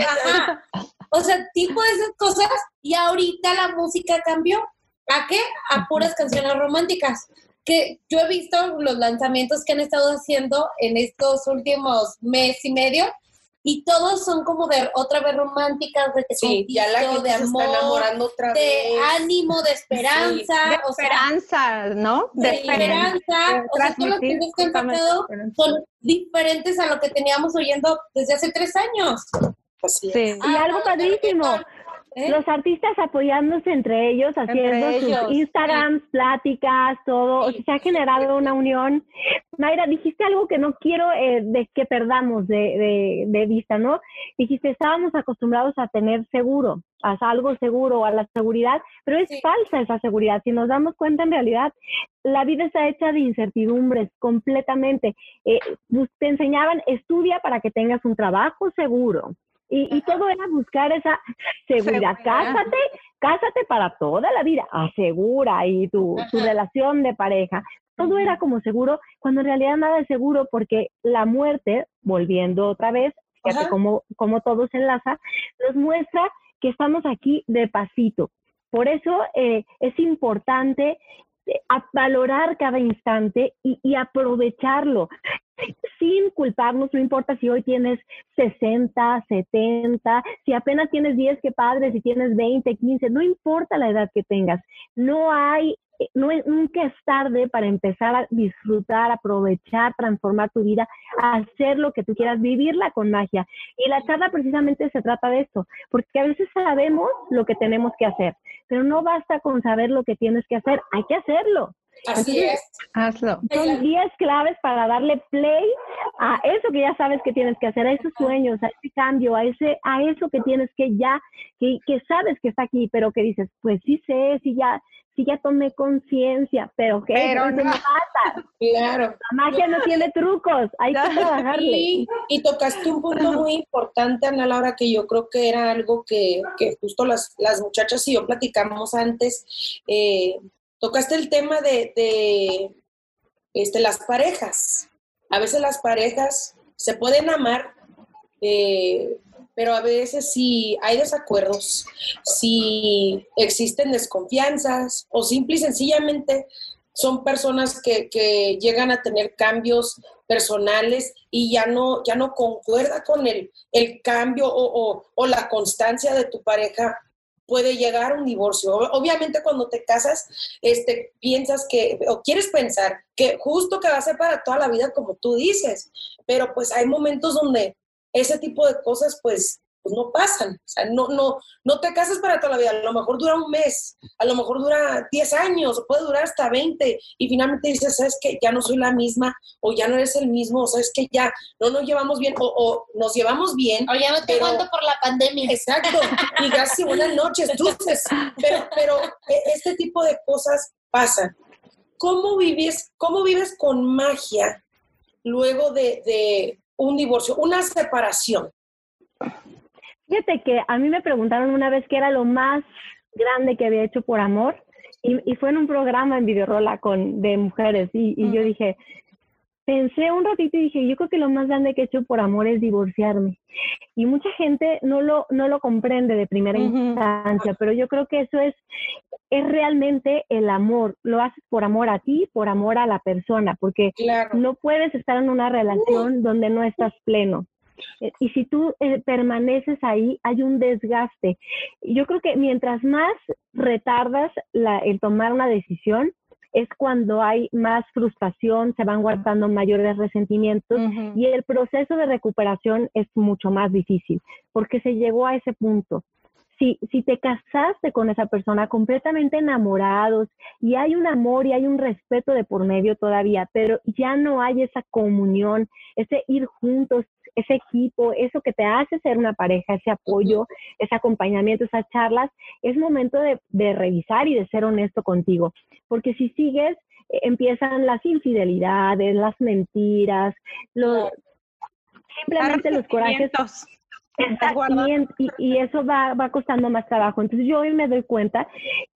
O sea, tipo de esas cosas. Y ahorita la música cambió ¿A qué? A puras canciones románticas. Que yo he visto los lanzamientos que han estado haciendo en estos últimos mes y medio y todos son como de otra vez románticas, de sí, ya la gente de amor, se está enamorando otra de ánimo, de esperanza, de esperanza, ¿no? De, esperanza, o sea, todos los que han sacado son diferentes a lo que teníamos oyendo desde hace tres años. sí. Y algo padrísimo. ¿Eh? Los artistas apoyándose entre ellos, haciendo sus Instagrams, pláticas, todo. se ha generado una unión. Mayra, dijiste algo que no quiero eh, de que perdamos de, de, vista, ¿no? Dijiste, estábamos acostumbrados a tener seguro. a algo seguro, a la seguridad, pero es falsa esa seguridad. Si nos damos cuenta, en realidad, la vida está hecha de incertidumbres completamente. Eh, te enseñaban, estudia para que tengas un trabajo seguro. Y, todo era buscar esa seguridad. Cásate, cásate para toda la vida, asegura y tu, tu relación de pareja. Todo era como seguro, cuando en realidad nada es seguro porque la muerte, volviendo otra vez, como, como todo se enlaza, nos muestra que estamos aquí de pasito. Por eso eh, es importante eh, valorar cada instante y, y, aprovecharlo sin culparnos, no importa si hoy tienes 60, 70, si apenas tienes 10, qué padre, si tienes 20, 15, no importa la edad que tengas, no hay no es, nunca es tarde para empezar a disfrutar, aprovechar, transformar tu vida, hacer lo que tú quieras, vivirla con magia. Y la charla precisamente se trata de esto, porque a veces sabemos lo que tenemos que hacer, pero no basta con saber lo que tienes que hacer, hay que hacerlo. Así es. Hazlo. Son 10 claves para darle play a eso que ya sabes que tienes que hacer, a esos sueños, a ese cambio, a ese, a eso que tienes que ya, que, que sabes que está aquí, pero que dices, pues sí sé, sí ya, sí ya tomé conciencia, pero ¿qué? Pero no. pasa. Claro. La magia no tiene trucos, hay que trabajarle. Y, y, tocaste un punto muy importante, Ana Laura, que yo creo que era algo que, que justo las, las, muchachas y yo platicamos antes. Eh, tocaste el tema de, de este, las parejas. A veces las parejas se pueden amar, eh, pero a veces si hay desacuerdos, si existen desconfianzas o simple y sencillamente son personas que, que llegan a tener cambios personales y ya no, ya no concuerda con el, el cambio o, o, o la constancia de tu pareja, puede llegar a un divorcio. Obviamente cuando te casas, este, piensas que, o quieres pensar que justo que va a ser para toda la vida como tú dices, pero pues hay momentos donde ese tipo de cosas pues, pues no pasan. O sea, no, no, no te casas para toda la vida. A lo mejor dura un mes, a lo mejor dura 10 años, o puede durar hasta 20. Y finalmente dices, ¿sabes que Ya no soy la misma, o ya no eres el mismo, o sabes que ya no nos llevamos bien, o, o nos llevamos bien. O ya no te pero, aguanto por la pandemia. Exacto. Y casi buenas noches, dulces. Pero, pero e, este tipo de cosas pasan. ¿Cómo vives, cómo vives con magia luego de, de un divorcio, una separación. Fíjate que a mí me preguntaron una vez qué era lo más grande que había hecho por amor y, y fue en un programa en Videorola con, de mujeres y, y uh -huh. yo dije, pensé un ratito y dije, yo creo que lo más grande que he hecho por amor es divorciarme. Y mucha gente no lo, no lo comprende de primera uh -huh. instancia, pero yo creo que eso es, es realmente el amor. Lo haces por amor a ti, por amor a la persona, porque claro. no puedes estar en una relación uh -huh. donde no estás pleno. Y si tú eh, permaneces ahí, hay un desgaste. Yo creo que mientras más retardas la, el tomar una decisión, es cuando hay más frustración, se van guardando mayores resentimientos uh -huh. y el proceso de recuperación es mucho más difícil porque se llegó a ese punto. Si, si te casaste con esa persona completamente enamorados y hay un amor y hay un respeto de por medio todavía, pero ya no hay esa comunión, ese ir juntos, ese equipo, eso que te hace ser una pareja, ese apoyo, ese acompañamiento, esas charlas, es momento de, de revisar y de ser honesto contigo. Porque si sigues, eh, empiezan las infidelidades, las mentiras, los, simplemente los corajes. Y, y, eso va, va costando más trabajo. Entonces yo hoy me doy cuenta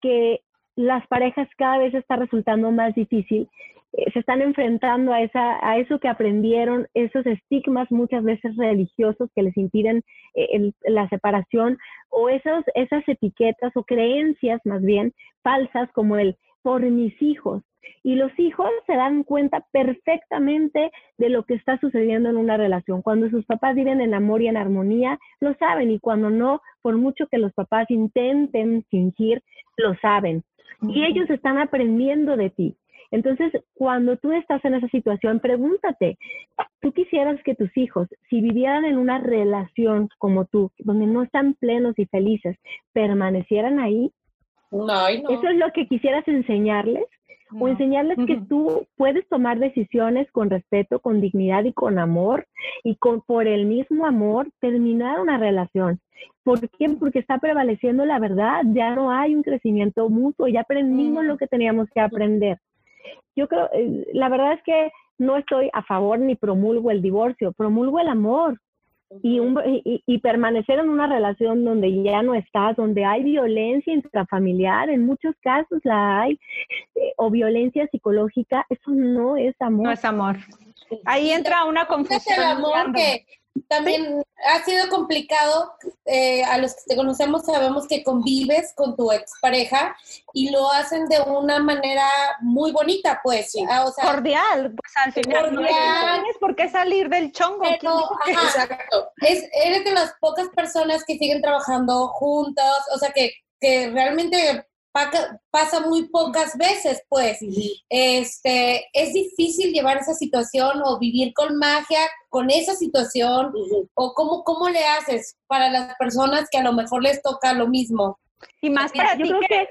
que las parejas cada vez está resultando más difícil se están enfrentando a, esa, a eso que aprendieron, esos estigmas muchas veces religiosos que les impiden eh, el, la separación o esos, esas etiquetas o creencias más bien falsas como el por mis hijos. Y los hijos se dan cuenta perfectamente de lo que está sucediendo en una relación. Cuando sus papás viven en amor y en armonía, lo saben. Y cuando no, por mucho que los papás intenten fingir, lo saben. Y ellos están aprendiendo de ti. Entonces, cuando tú estás en esa situación, pregúntate, ¿tú quisieras que tus hijos, si vivieran en una relación como tú, donde no están plenos y felices, permanecieran ahí? No, no. ¿Eso es lo que quisieras enseñarles? o enseñarles que tú puedes tomar decisiones con respeto, con dignidad y con amor y con por el mismo amor terminar una relación. ¿Por qué? Porque está prevaleciendo la verdad, ya no hay un crecimiento mutuo, ya aprendimos lo que teníamos que aprender. Yo creo, eh, la verdad es que no estoy a favor ni promulgo el divorcio, promulgo el amor, y, y, permanecer en una relación donde ya no estás, donde hay violencia intrafamiliar, en muchos casos la hay, eh, o violencia psicológica, eso no es amor. No es amor. Ahí entra una confusión. el amor que también ha sido complicado. Eh, a los que te conocemos sabemos que convives con tu expareja y lo hacen de una manera muy bonita, pues. Ah, o sea, cordial, pues al final no tienes por qué salir del chongo. exacto. Es, eres de las pocas personas que siguen trabajando juntos, o sea, que, que realmente pasa muy pocas veces, pues. Este, es difícil llevar esa situación o vivir con magia con esa situación o cómo, cómo le haces para las personas que a lo mejor les toca lo mismo. Y más para ti que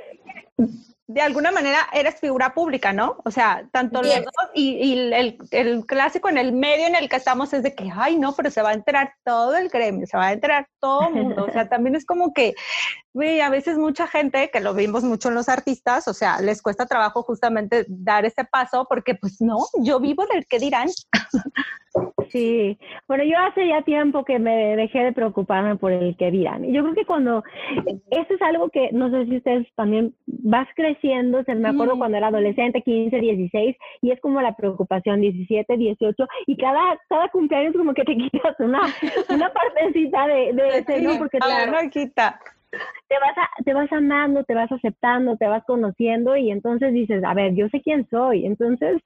de alguna manera eres figura pública, ¿no? O sea, tanto los dos y, el, el, clásico en el medio en el que estamos es de que, ay, no, pero se va a enterar todo el gremio, se va a enterar todo el mundo. O sea, también es como que, güey, a veces mucha gente, que lo vimos mucho en los artistas, o sea, les cuesta trabajo justamente dar ese paso porque, pues no, yo vivo del que dirán. Sí, bueno, yo hace ya tiempo que me dejé de preocuparme por el que dirán. Y yo creo que cuando, eso es algo que, no sé si ustedes también vas creciendo, se me acuerdo cuando era adolescente, 15, 16, y es como la preocupación, 17, 18, y cada, cada cumpleaños como que te quitas una, una partecita de, de ese, ¿no? Porque claro, no quita te vas, te vas amando, te vas aceptando, te vas conociendo y entonces dices, a ver, yo sé quién soy. Entonces,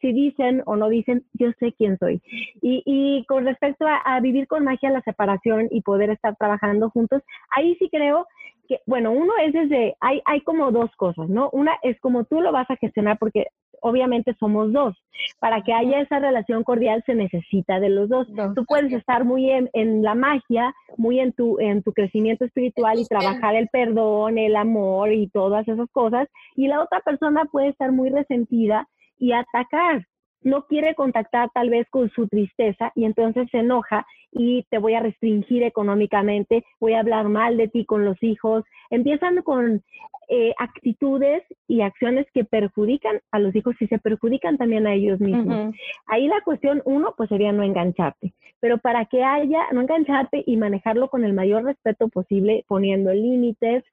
si dicen o no dicen, yo sé quién soy. Y, y con respecto a, vivir con magia la separación y poder estar trabajando juntos, ahí sí creo que, bueno, uno es desde, hay, hay como dos cosas, ¿no? Una es como tú lo vas a gestionar porque obviamente somos dos. Para que haya esa relación cordial se necesita de los dos. Tú puedes estar muy en, en, la magia, muy en tu, en tu crecimiento espiritual y trabajar el perdón, el amor y todas esas cosas. Y la otra persona puede estar muy resentida y atacar. No quiere contactar tal vez con su tristeza y entonces se enoja y te voy a restringir económicamente, voy a hablar mal de ti con los hijos. Empiezan con eh, actitudes y acciones que perjudican a los hijos y se perjudican también a ellos mismos. Ahí la cuestión, uno, pues sería no engancharte, pero para que haya, no engancharte y manejarlo con el mayor respeto posible, poniendo límites,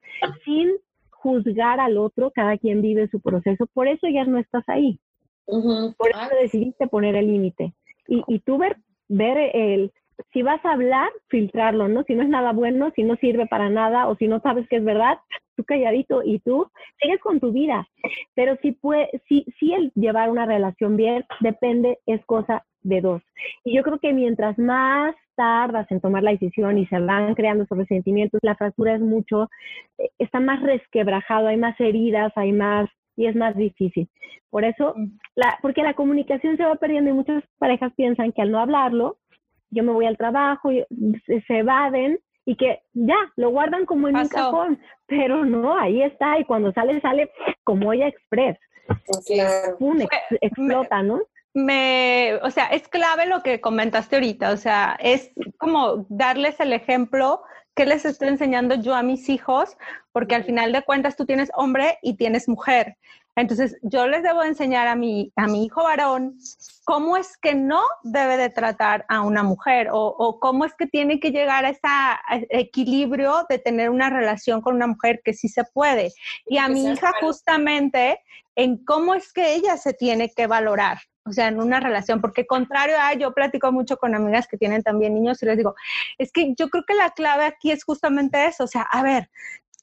sin juzgar al otro, cada quien vive su proceso, por eso ya no estás ahí. Por eso decidiste poner el límite. Y, y tú ver, ver el, si vas a hablar, filtrarlo, ¿no? Si no es nada bueno, si no sirve para nada o si no sabes que es verdad, tú calladito y tú sigues con tu vida. Pero si, puede, si, si el llevar una relación bien depende, es cosa de dos. Y yo creo que mientras más tardas en tomar la decisión y se van creando esos resentimientos, la fractura es mucho, eh, está más resquebrajado, hay más heridas, hay más y es más difícil. Por eso, mm. la, porque la comunicación se va perdiendo y muchas parejas piensan que al no hablarlo, yo me voy al trabajo, y se evaden y que ya lo guardan como en un cajón, pero no, ahí está y cuando sale, sale como olla express. Explota, ¿no? me, o sea, es clave lo que comentaste ahorita, o sea, es como darles el ejemplo que les estoy enseñando yo a mis hijos, porque al final de cuentas tú tienes hombre y tienes mujer. Entonces, yo les debo enseñar a mi, a mi hijo varón cómo es que no debe de tratar a una mujer o, o cómo es que tiene que llegar a ese equilibrio de tener una relación con una mujer que sí se puede. Y a mi hija justamente en cómo es que ella se tiene que valorar o sea, en una relación, porque contrario a, yo platico mucho con amigas que tienen también niños y les digo, es que yo creo que la clave aquí es justamente eso, o sea, a ver,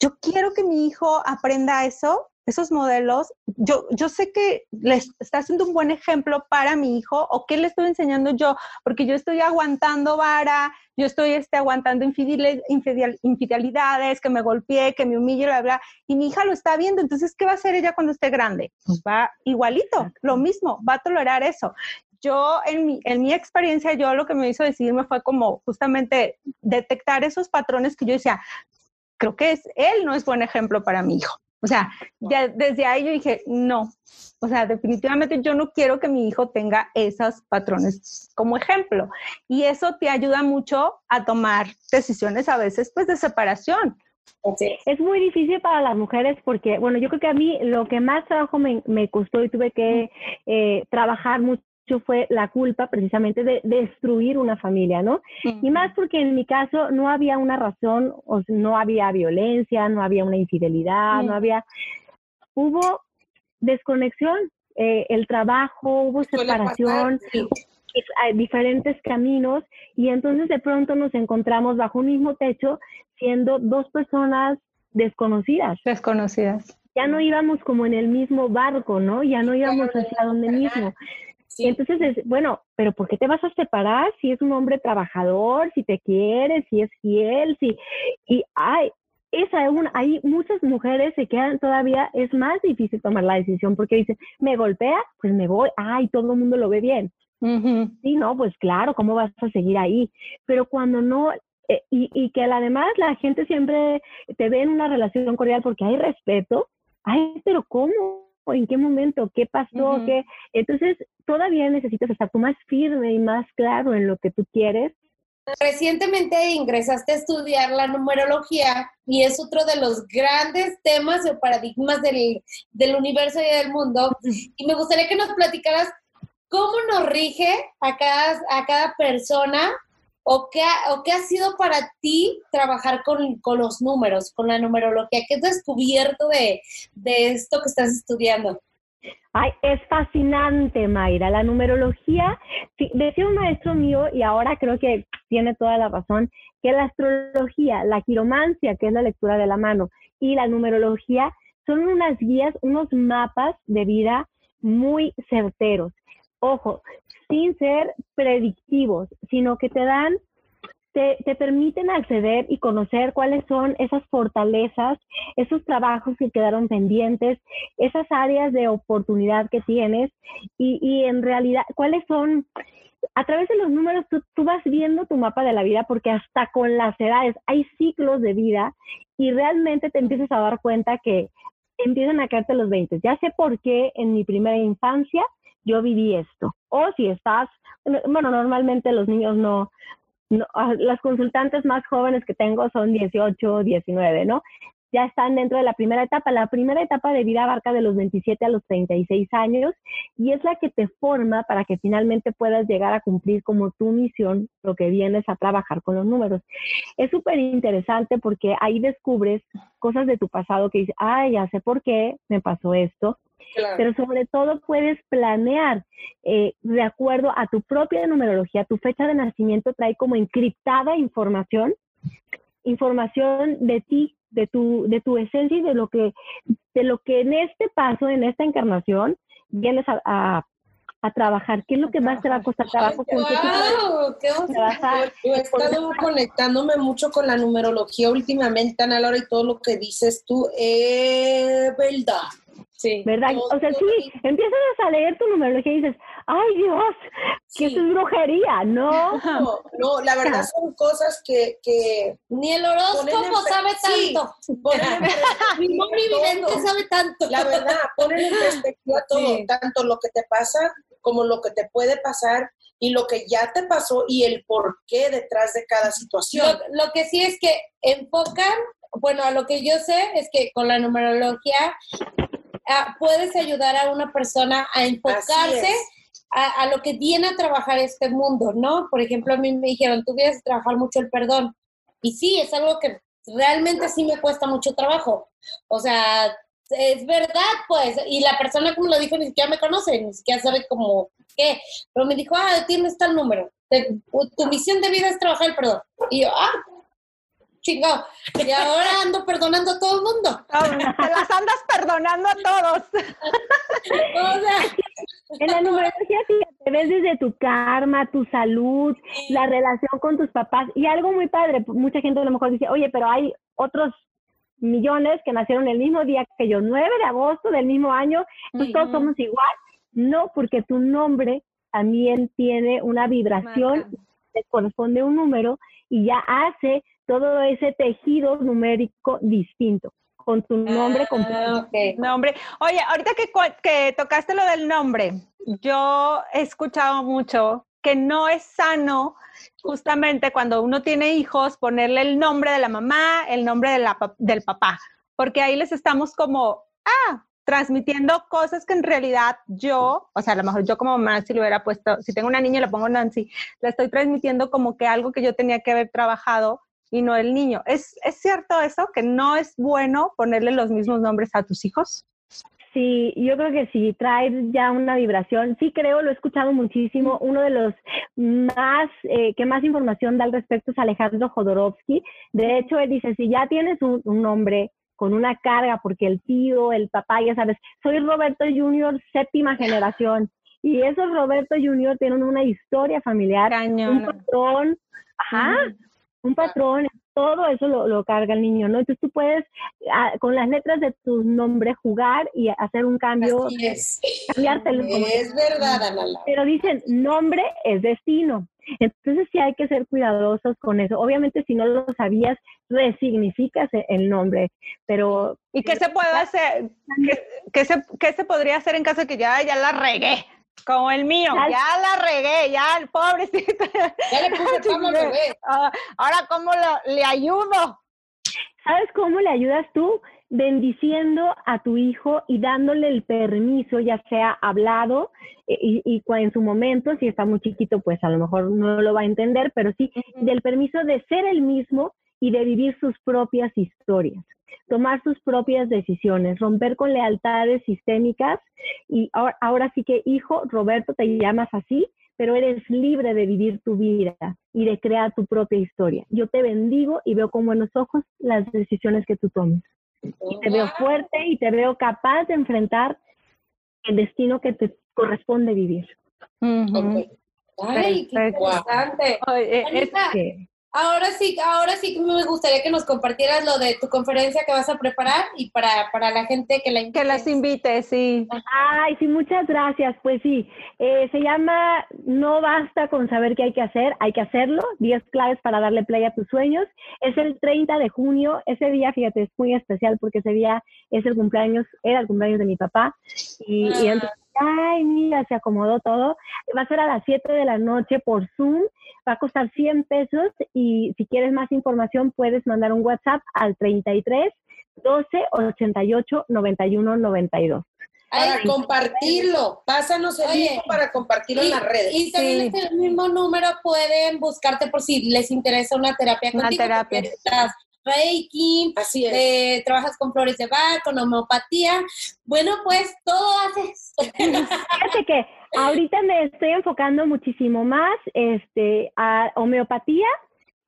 yo quiero que mi hijo aprenda eso, esos modelos, yo, yo sé que les está haciendo un buen ejemplo para mi hijo o qué le estoy enseñando yo, porque yo estoy aguantando vara, yo estoy este, aguantando infidelidades, que me golpeé, que me humille, bla, bla, y mi hija lo está viendo, entonces, ¿qué va a hacer ella cuando esté grande? Pues va igualito, lo mismo, va a tolerar eso yo en mi, en mi experiencia, yo lo que me hizo decidirme fue como justamente detectar esos patrones que yo decía, creo que es, él no es buen ejemplo para mi hijo. O sea, ya desde ahí yo dije, no, o sea, definitivamente yo no quiero que mi hijo tenga esos patrones como ejemplo. Y eso te ayuda mucho a tomar decisiones a veces, pues, de separación. Es muy difícil para las mujeres porque, bueno, yo creo que a mí lo que más trabajo me, costó y tuve que eh, trabajar mucho fue la culpa precisamente de destruir una familia, ¿no? Y más porque en mi caso no había una razón, o no había violencia, no había una infidelidad, no había... Hubo desconexión, eh, el trabajo, hubo separación, diferentes caminos y entonces de pronto nos encontramos bajo un mismo techo siendo dos personas desconocidas. Desconocidas. Ya no íbamos como en el mismo barco, ¿no? Ya no íbamos hacia donde mismo. Y entonces es, bueno, pero ¿por qué te vas a separar si es un hombre trabajador, si te quiere, si es fiel, si... Y hay, esa una, hay muchas mujeres se quedan todavía, es más difícil tomar la decisión porque dicen, me golpea, pues me voy, ay, todo el mundo lo ve bien. Sí, no, pues claro, ¿cómo vas a seguir ahí? Pero cuando no, eh, y, y que además la gente siempre te ve en una relación cordial porque hay respeto, ay, pero ¿cómo? ¿En qué momento? ¿Qué pasó? ¿Qué? Entonces, todavía necesitas estar tú más firme y más claro en lo que tú quieres. Recientemente ingresaste a estudiar la numerología y es otro de los grandes temas o paradigmas del, del universo y del mundo. Y me gustaría que nos platicaras cómo nos rige a cada, a cada persona ¿O qué, ha, ¿O qué ha sido para ti trabajar con, con, los números, con la numerología? ¿Qué has descubierto de, de esto que estás estudiando? Ay, es fascinante, Mayra. La numerología, decía un maestro mío, y ahora creo que tiene toda la razón, que la astrología, la quiromancia, que es la lectura de la mano, y la numerología son unas guías, unos mapas de vida muy certeros. Ojo, sin ser predictivos, sino que te dan, te, te, permiten acceder y conocer cuáles son esas fortalezas, esos trabajos que quedaron pendientes, esas áreas de oportunidad que tienes y, y en realidad cuáles son, a través de los números tú, tú, vas viendo tu mapa de la vida porque hasta con las edades hay ciclos de vida y realmente te empiezas a dar cuenta que empiezan a caerte los 20. Ya sé por qué en mi primera infancia yo viví esto. O si estás, bueno, normalmente los niños no, no, ah, las consultantes más jóvenes que tengo son 18, 19, ¿no? Ya están dentro de la primera etapa. La primera etapa de vida abarca de los 27 a los 36 años y es la que te forma para que finalmente puedas llegar a cumplir como tu misión lo que vienes a trabajar con los números. Es súper interesante porque ahí descubres cosas de tu pasado que dices, ay, ya sé por qué me pasó esto pero sobre todo puedes planear eh, de acuerdo a tu propia numerología. Tu fecha de nacimiento trae como encriptada información, información de ti, de tu, de tu esencia y de lo que, de lo que en este paso, en esta encarnación, vienes a, a trabajar? ¿Qué es lo que más te va a costar trabajo? ¿Con qué Yo he estado conectándome mucho con la numerología últimamente, Ana Laura, y todo lo que dices tú es verdad. Sí. ¿Verdad? o sea, sí, empiezas a leer tu numerología y dices, ¡ay Dios! que eso es brujería! No. no. No, la verdad son cosas que... que Ni el horóscopo sabe tanto. Ni Vidente sabe tanto. La verdad, ponen en perspectiva todo, tanto lo que te pasa como lo que te puede pasar y lo que ya te pasó y el por qué detrás de cada situación. Lo, lo que sí es que enfocan, bueno, a lo que yo sé es que con la numerología puedes ayudar a una persona a enfocarse a, lo que viene a trabajar este mundo, ¿no? Por ejemplo, a mí me dijeron, tú vienes a trabajar mucho el perdón. Y sí, es algo que realmente sí me cuesta mucho trabajo. O sea, es verdad, pues, y la persona como lo dijo ni siquiera me conoce, ni siquiera sabe cómo qué, pero me dijo, ah, tienes tal número, tu misión de vida es trabajar el perdón. Y yo, ah, chingado. Y ahora ando perdonando a todo el mundo. Te las andas perdonando a todos. en la numerología te ves desde tu karma, tu salud, la relación con tus papás y algo muy padre. Mucha gente a lo mejor dice, oye, pero hay otros millones que nacieron el mismo día que yo, 9 de agosto del mismo año, pues todos somos igual. No, porque tu nombre también tiene una vibración, te corresponde un número y ya hace todo ese tejido numérico distinto. con tu nombre ah, Nombre. Oye, ahorita que, que tocaste lo del nombre, yo he escuchado mucho que no es sano justamente cuando uno tiene hijos ponerle el nombre de la mamá, el nombre de la, del papá, porque ahí les estamos como, ah, transmitiendo cosas que en realidad yo, o sea, a lo mejor yo como mamá si lo hubiera puesto, si tengo una niña y le pongo Nancy, la estoy transmitiendo como que algo que yo tenía que haber trabajado y no el niño. ¿Es, ¿Es cierto eso, que no es bueno ponerle los mismos nombres a tus hijos? Sí, yo creo que sí, trae ya una vibración. Sí, creo, lo he escuchado muchísimo. Uno de los más, eh, que más información da al respecto es Alejandro Jodorowsky. De hecho, él dice, si ya tienes un, nombre con una carga, porque el tío, el papá, ya sabes, soy Roberto Junior, séptima generación. Y esos Roberto Junior tienen una historia familiar, un patrón, ajá, un patrón, todo eso lo, carga el niño, ¿no? Entonces tú puedes ah, con las letras de tu nombre jugar y hacer un cambio. Así es. es verdad, Anala. Pero dicen, nombre es destino. Entonces sí hay que ser cuidadosos con eso. Obviamente si no lo sabías, resignificas el nombre, pero... ¿Y qué se puede hacer? ¿Qué, se, ¿Qué se podría hacer en caso de que ya, ya la regué? Como el mío, ya, la regué, ya el pobrecito. Ya le puse cama bebé. Ah, ahora, ¿cómo le ayudo? ¿Sabes cómo le ayudas tú? Bendiciendo a tu hijo y dándole el permiso, ya sea hablado eh, y, y, en su momento, si está muy chiquito, pues a lo mejor no lo va a entender, pero sí del permiso de ser el mismo y de vivir sus propias historias tomar sus propias decisiones, romper con lealtades sistémicas y ahora, sí que, hijo, Roberto, te llamas así, pero eres libre de vivir tu vida y de crear tu propia historia. Yo te bendigo y veo con buenos ojos las decisiones que tú tomes. Y te veo fuerte y te veo capaz de enfrentar el destino que te corresponde vivir. Ay, qué interesante. Ahora sí, ahora sí me gustaría que nos compartieras lo de tu conferencia que vas a preparar y para, para la gente que la invite. Que las invite, sí. Ay, sí, muchas gracias. Pues sí, eh, se llama No basta con saber qué hay que hacer, hay que hacerlo. 10 claves para darle play a tus sueños. Es el 30 de junio. Ese día, fíjate, es muy especial porque ese día es el cumpleaños, era el cumpleaños de mi papá. Y, y ah. entonces ay, mira, se acomodó todo. Va a ser a las 7 de la noche por Zoom, va a costar 100 pesos y si quieres más información puedes mandar un WhatsApp al 33 12 88 91 92. Para compartirlo, pásanos el link para compartirlo en las redes. Y también en el mismo número pueden buscarte por si les interesa una terapia una terapia. Reiki, Así eh, trabajas con flores de Bach, con homeopatía. Bueno, pues todo haces. Fíjate que ahorita me estoy enfocando muchísimo más este, a homeopatía,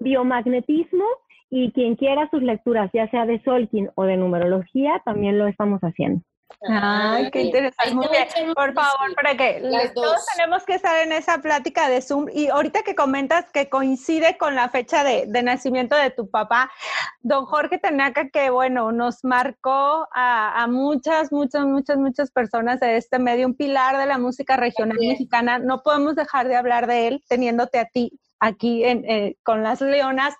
biomagnetismo y quien quiera sus lecturas, ya sea de Solkin o de numerología, también lo estamos haciendo. Ay, qué interesante. Muy bien. Por favor, para que todos tenemos que estar en esa plática de Zoom. Y ahorita que comentas que coincide con la fecha de, nacimiento de tu papá, don Jorge Tenaca, que bueno, nos marcó a, muchas, muchas, muchas, muchas personas de este medio, un pilar de la música regional mexicana. No podemos dejar de hablar de él teniéndote a ti aquí en, eh, con las leonas,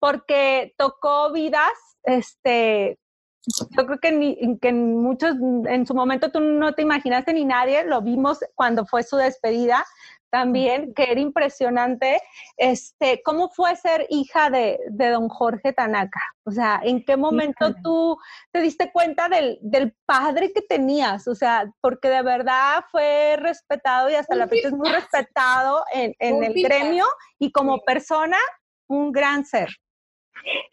porque tocó vidas, este, yo creo que, que en muchos, en su momento tú no te imaginaste ni nadie, lo vimos cuando fue su despedida también, que era impresionante. Este, ¿Cómo fue ser hija de, don Jorge Tanaka? O sea, ¿en qué momento tú te diste cuenta del, padre que tenías? O sea, porque de verdad fue respetado y hasta la fecha es muy respetado en, en el gremio y como persona, un gran ser.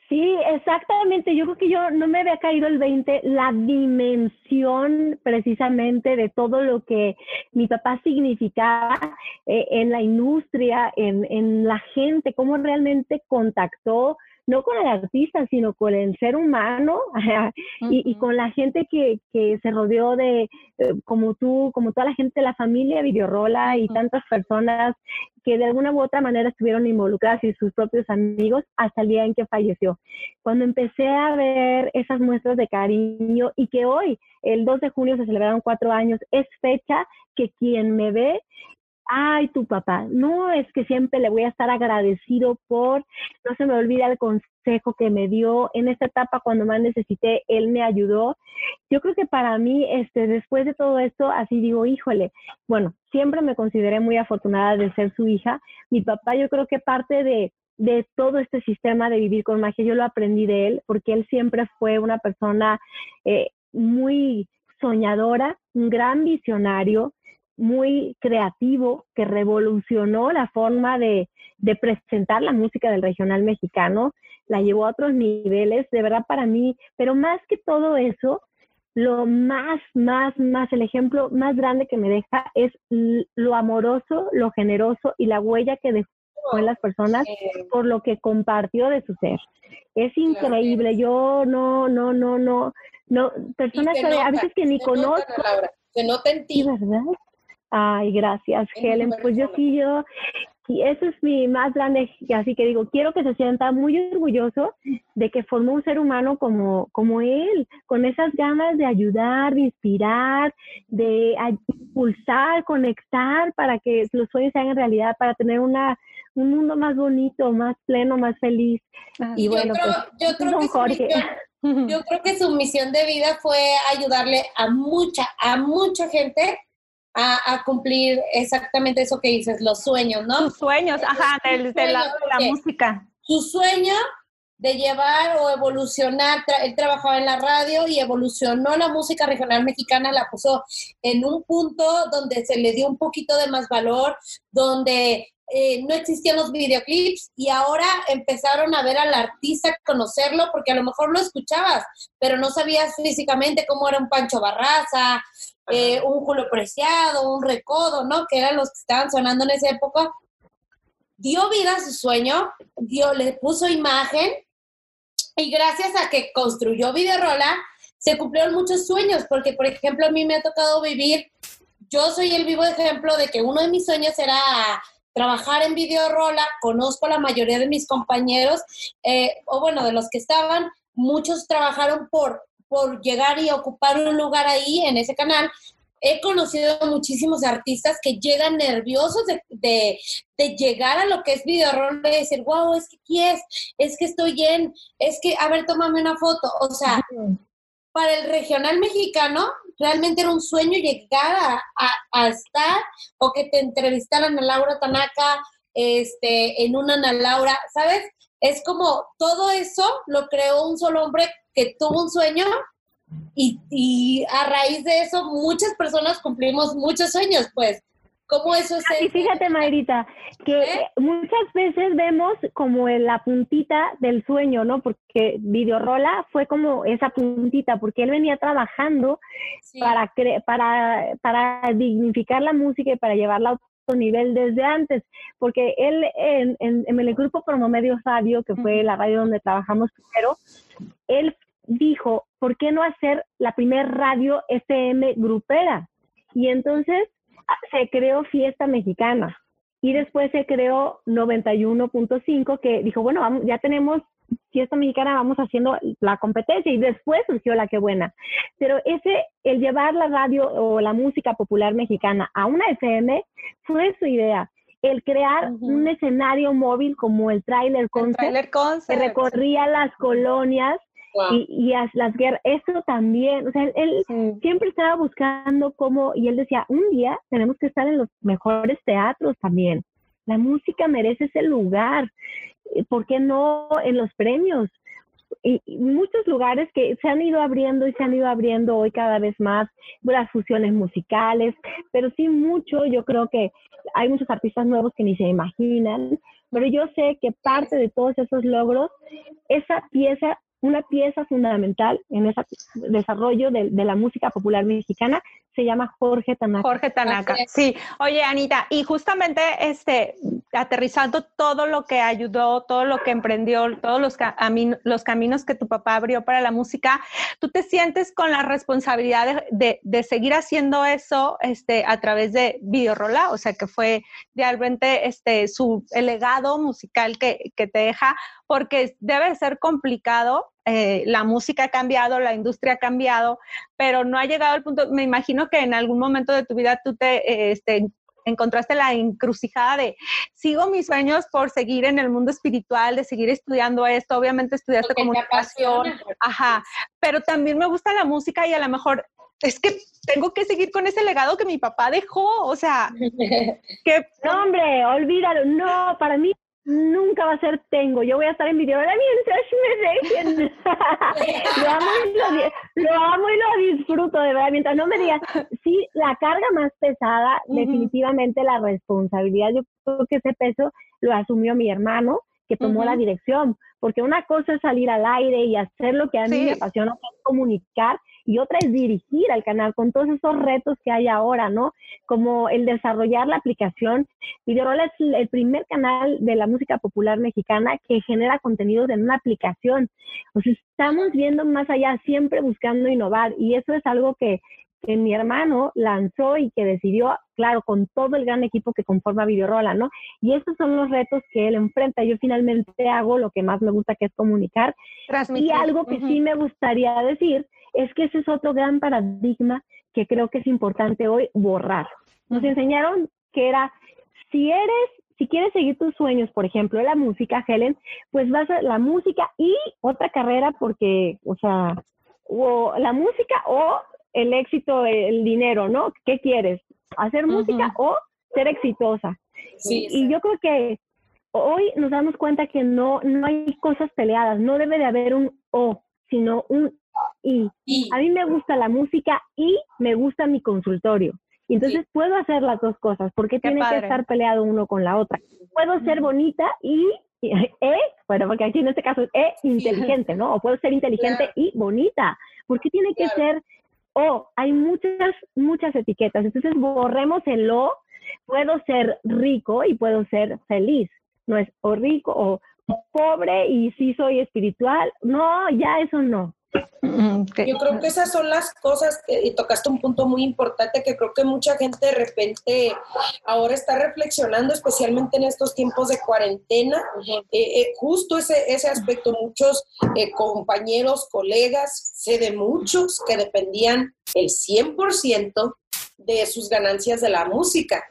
Sí, exactamente. Yo creo que yo no me había caído el 20, la dimensión precisamente de todo lo que mi papá significaba eh, en la industria, en, en la gente, cómo realmente contactó no con el artista, sino con el ser humano y, con la gente que, que se rodeó de, eh, como tú, como toda la gente de la familia Videorola y tantas personas que de alguna u otra manera estuvieron involucradas y sus propios amigos hasta el día en que falleció. Cuando empecé a ver esas muestras de cariño y que hoy, el 2 de junio, se celebraron cuatro años, es fecha que quien me ve ay, tu papá, no es que siempre le voy a estar agradecido por, no se me olvida el consejo que me dio en esta etapa cuando más necesité, él me ayudó. Yo creo que para mí, este, después de todo esto, así digo, híjole, bueno, siempre me consideré muy afortunada de ser su hija. Mi papá, yo creo que parte de, de todo este sistema de vivir con magia, yo lo aprendí de él, porque él siempre fue una persona eh, muy soñadora, un gran visionario, muy creativo que revolucionó la forma de, presentar la música del regional mexicano, la llevó a otros niveles, de verdad para mí, pero más que todo eso, lo más, más, más, el ejemplo más grande que me deja es lo amoroso, lo generoso y la huella que dejó en las personas por lo que compartió de su ser. Es increíble, yo no, no, no, no, no, personas a veces que ni conozco. se nota en ti. ¿verdad? Ay, gracias, Helen. Pues yo sí, yo, y eso es mi más grande, así que digo, quiero que se sienta muy orgulloso de que formó un ser humano como, como él, con esas ganas de ayudar, de inspirar, de impulsar, conectar para que los sueños sean realidad, para tener una, un mundo más bonito, más pleno, más feliz. Y bueno, pues, yo creo que Jorge. yo creo que su misión de vida fue ayudarle a mucha, a mucha gente a, cumplir exactamente eso que dices, los sueños, ¿no? Sus sueños, ajá, de, la, música. Su sueño de llevar o evolucionar, él trabajaba en la radio y evolucionó la música regional mexicana, la puso en un punto donde se le dio un poquito de más valor, donde eh, no existían los videoclips y ahora empezaron a ver al artista, conocerlo, porque a lo mejor lo escuchabas, pero no sabías físicamente cómo era un Pancho Barraza, eh, un Julio Preciado, un Recodo, ¿no? Que eran los que estaban sonando en esa época. Dio vida a su sueño, dio, le puso imagen y gracias a que construyó Videorola, se cumplieron muchos sueños, porque por ejemplo a mí me ha tocado vivir, yo soy el vivo ejemplo de que uno de mis sueños era trabajar en Videorola, conozco a la mayoría de mis compañeros, eh, o bueno, de los que estaban, muchos trabajaron por, por llegar y ocupar un lugar ahí en ese canal. He conocido muchísimos artistas que llegan nerviosos de, llegar a lo que es Videorola y decir, wow, es que aquí es, es que estoy en, es que, a ver, tómame una foto. O sea, para el regional mexicano, realmente era un sueño llegar a, estar o que te entrevistaran a Laura Tanaka este, en una Ana Laura, ¿sabes? Es como todo eso lo creó un solo hombre que tuvo un sueño y, y a raíz de eso muchas personas cumplimos muchos sueños, pues. ¿Cómo eso es? Y fíjate, Mayrita, que ¿Eh? muchas veces vemos como la puntita del sueño, ¿no? Porque Videorola fue como esa puntita, porque él venía trabajando para, para, para dignificar la música y para llevarla a nivel desde antes, porque él en, en, el grupo Promomedio Radio, que fue la radio donde trabajamos primero, él dijo, ¿por qué no hacer la primer radio FM grupera? Y entonces se creó Fiesta Mexicana y después se creó 91.5 que dijo, bueno, ya tenemos Fiesta Mexicana, vamos haciendo la competencia y después surgió la que buena. Pero ese, el llevar la radio o la música popular mexicana a una FM fue su idea el crear un escenario móvil como el Trailer Concert, que recorría las colonias y, y las guerras, eso también, o sea, él, siempre estaba buscando cómo, y él decía, un día tenemos que estar en los mejores teatros también. La música merece ese lugar. Eh, ¿Por qué no en los premios? Y, muchos lugares que se han ido abriendo y se han ido abriendo hoy cada vez más, las fusiones musicales, pero sí mucho, yo creo que hay muchos artistas nuevos que ni se imaginan, pero yo sé que parte de todos esos logros, esa pieza una pieza fundamental en ese desarrollo de, la música popular mexicana se llama Jorge Tanaka. Jorge Tanaka, sí. Oye, Anita, y justamente este, aterrizando todo lo que ayudó, todo lo que emprendió, todos los, los caminos que tu papá abrió para la música, ¿tú te sientes con la responsabilidad de, seguir haciendo eso este, a través de Videorola? O sea, que fue realmente este, su, el legado musical que, que te deja, porque debe ser complicado eh, la música ha cambiado, la industria ha cambiado, pero no ha llegado al punto, me imagino que en algún momento de tu vida tú te, eh, este, encontraste la encrucijada de sigo mis sueños por seguir en el mundo espiritual, de seguir estudiando esto, obviamente estudiaste comunicación, ajá, pero también me gusta la música y a lo mejor es que tengo que seguir con ese legado que mi papá dejó, o sea, que... No, hombre, olvídalo, no, para mí nunca va a ser tengo, yo voy a estar en video mientras me dejen. lo, amo y lo, lo, amo y lo disfruto, de verdad, mientras no me digas, sí, la carga más pesada, definitivamente la responsabilidad, yo creo que ese peso lo asumió mi hermano, que tomó la dirección, porque una cosa es salir al aire y hacer lo que a mí me apasiona, comunicar, y otra es dirigir al canal con todos esos retos que hay ahora, ¿no? Como el desarrollar la aplicación. Videorola es el primer canal de la música popular mexicana que genera contenidos en una aplicación. O sea, estamos viendo más allá, siempre buscando innovar y eso es algo que, que mi hermano lanzó y que decidió, claro, con todo el gran equipo que conforma Videorola, ¿no? Y estos son los retos que él enfrenta. Yo finalmente hago lo que más me gusta, que es comunicar. Y algo que sí me gustaría decir es que ese es otro gran paradigma que creo que es importante hoy borrar. Nos enseñaron que era, si eres, si quieres seguir tus sueños, por ejemplo, la música, Helen, pues vas a la música y otra carrera porque, o sea, o la música o el éxito, el dinero, ¿no? ¿Qué quieres? ¿Hacer música o ser exitosa? Sí, y yo creo que hoy nos damos cuenta que no, no hay cosas peleadas, no debe de haber un o, sino un y. A mí me gusta la música y me gusta mi consultorio. Entonces puedo hacer las dos cosas, porque tiene que estar peleado uno con la otra. Puedo ser bonita y, e, bueno, porque aquí en este caso es e, inteligente, ¿no? O puedo ser inteligente y bonita. ¿Por qué tiene que ser o? hay muchas, muchas etiquetas. Entonces borremos el o. Puedo ser rico y puedo ser feliz. No es o rico o pobre y sí soy espiritual. No, ya eso no. Yo creo que esas son las cosas que y tocaste un punto muy importante que creo que mucha gente de repente ahora está reflexionando, especialmente en estos tiempos de cuarentena. Eh, eh, justo ese, ese aspecto, muchos eh, compañeros, colegas, sé de muchos que dependían el 100% de sus ganancias de la música.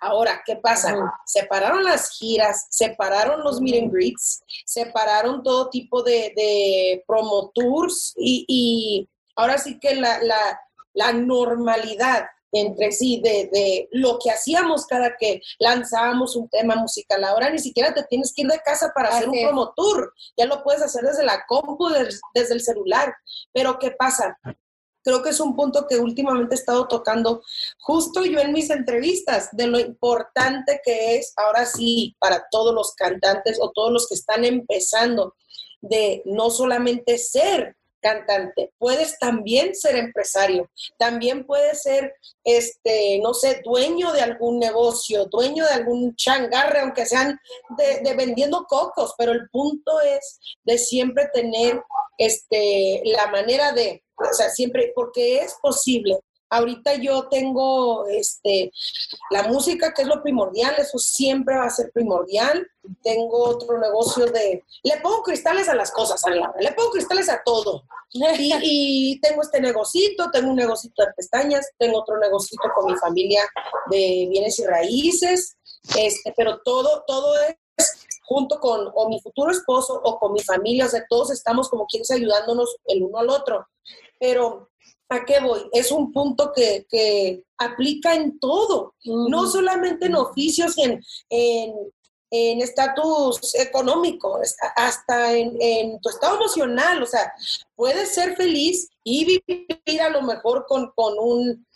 Ahora, ¿qué pasa? Separaron las giras, separaron los meet and greets, separaron todo tipo de, de promo tours y, ahora sí que la, la, normalidad entre sí de, de, lo que hacíamos cada que lanzábamos un tema musical. Ahora ni siquiera te tienes que ir de casa para hacer un promo tour, ya lo puedes hacer desde la compu, desde el celular. Pero ¿qué pasa? Creo que es un punto que últimamente he estado tocando justo yo en mis entrevistas, de lo importante que es ahora sí para todos los cantantes o todos los que están empezando, de no solamente ser cantante, puedes también ser empresario, también puedes ser, este, no sé, dueño de algún negocio, dueño de algún changarre, aunque sean de, de vendiendo cocos, pero el punto es de siempre tener este, la manera de o sea, siempre, porque es posible. Ahorita yo tengo este, la música, que es lo primordial, eso siempre va a ser primordial. Tengo otro negocio de... Le pongo cristales a las cosas, a le pongo cristales a todo. Y, tengo este negocito, tengo un negocito de pestañas, tengo otro negocito con mi familia de bienes y raíces, este, pero todo, todo es junto con o mi futuro esposo o con mi familia, o sea, todos estamos como quienes ayudándonos el uno al otro. Pero, ¿a qué voy? Es un punto que, que aplica en todo, no solamente en oficios, en, en en estatus económico, hasta en, en, tu estado emocional, o sea, puedes ser feliz y vivir a lo mejor con, con un,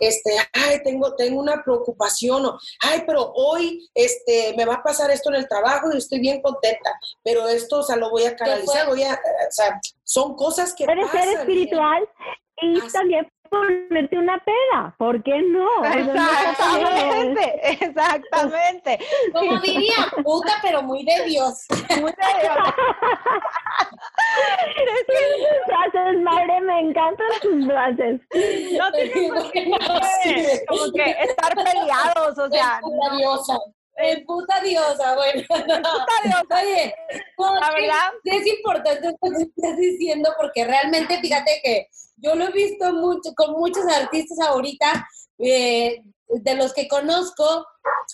este, ay, tengo, tengo una preocupación, o, ay, pero hoy este, me va a pasar esto en el trabajo y estoy bien contenta, pero esto, o sea, lo voy a canalizar, voy a, o sea, son cosas que Puede ser espiritual y también ponerte una peda, ¿por qué no? Exactamente, exactamente. Como diría, puta, pero muy de Dios. Muy de Dios. frases, madre, me encantan tus frases. No tenemos que, como que estar peleados, o sea. Diosa. El puta diosa, bueno. Puta diosa. Oye, la verdad. es importante lo que estás diciendo porque realmente, fíjate que yo lo he visto mucho con muchos artistas ahorita eh, de los que conozco,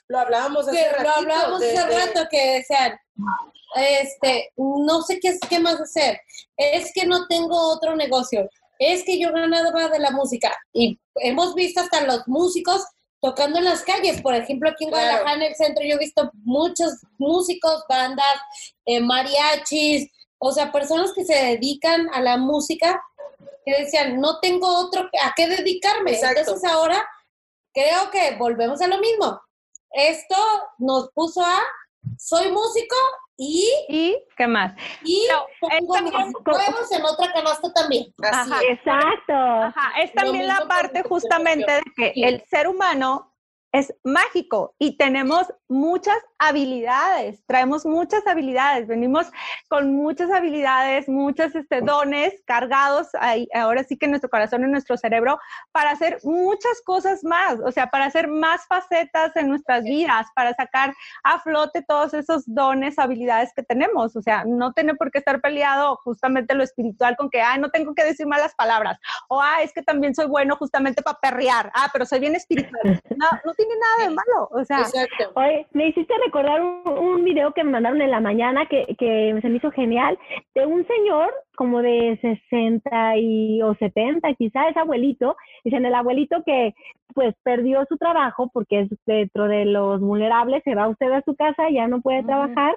lo hablábamos hace que, lo hablábamos hace rato, que decían, este, no sé qué, qué más hacer, es que no tengo otro negocio, es que yo ganaba de la música. Y hemos visto hasta los músicos tocando en las calles. Por ejemplo, aquí en Guadalajara, en el centro, yo he visto muchos músicos, bandas, eh, mariachis, o sea, personas que se dedican a la música que decían, no tengo otro a qué dedicarme. Entonces ahora creo que volvemos a lo mismo. Esto nos puso a, soy músico y... ¿Y qué más? Y pongo mis huevos en otra canasta también. Exacto. Ajá. Es también la parte justamente de que el ser humano es mágico y tenemos muchas habilidades, traemos muchas habilidades, venimos con muchas habilidades, muchos este, dones cargados ahí, ahora sí que en nuestro corazón, en nuestro cerebro, para hacer muchas cosas más, o sea, para hacer más facetas en nuestras vidas, para sacar a flote todos esos dones, habilidades que tenemos, o sea, no tiene por qué estar peleado justamente lo espiritual con que, ay, no tengo que decir malas palabras, o, ah, es que también soy bueno justamente para perrear, ah, pero soy bien espiritual, no, no tiene nada de malo. O sea, Oye, me hiciste recordar un, video que me mandaron en la mañana que, que se me hizo genial de un señor como de 60 y, o 70, quizás es abuelito. Dicen el abuelito que pues perdió su trabajo porque es dentro de los vulnerables, se va usted a su casa, ya no puede trabajar,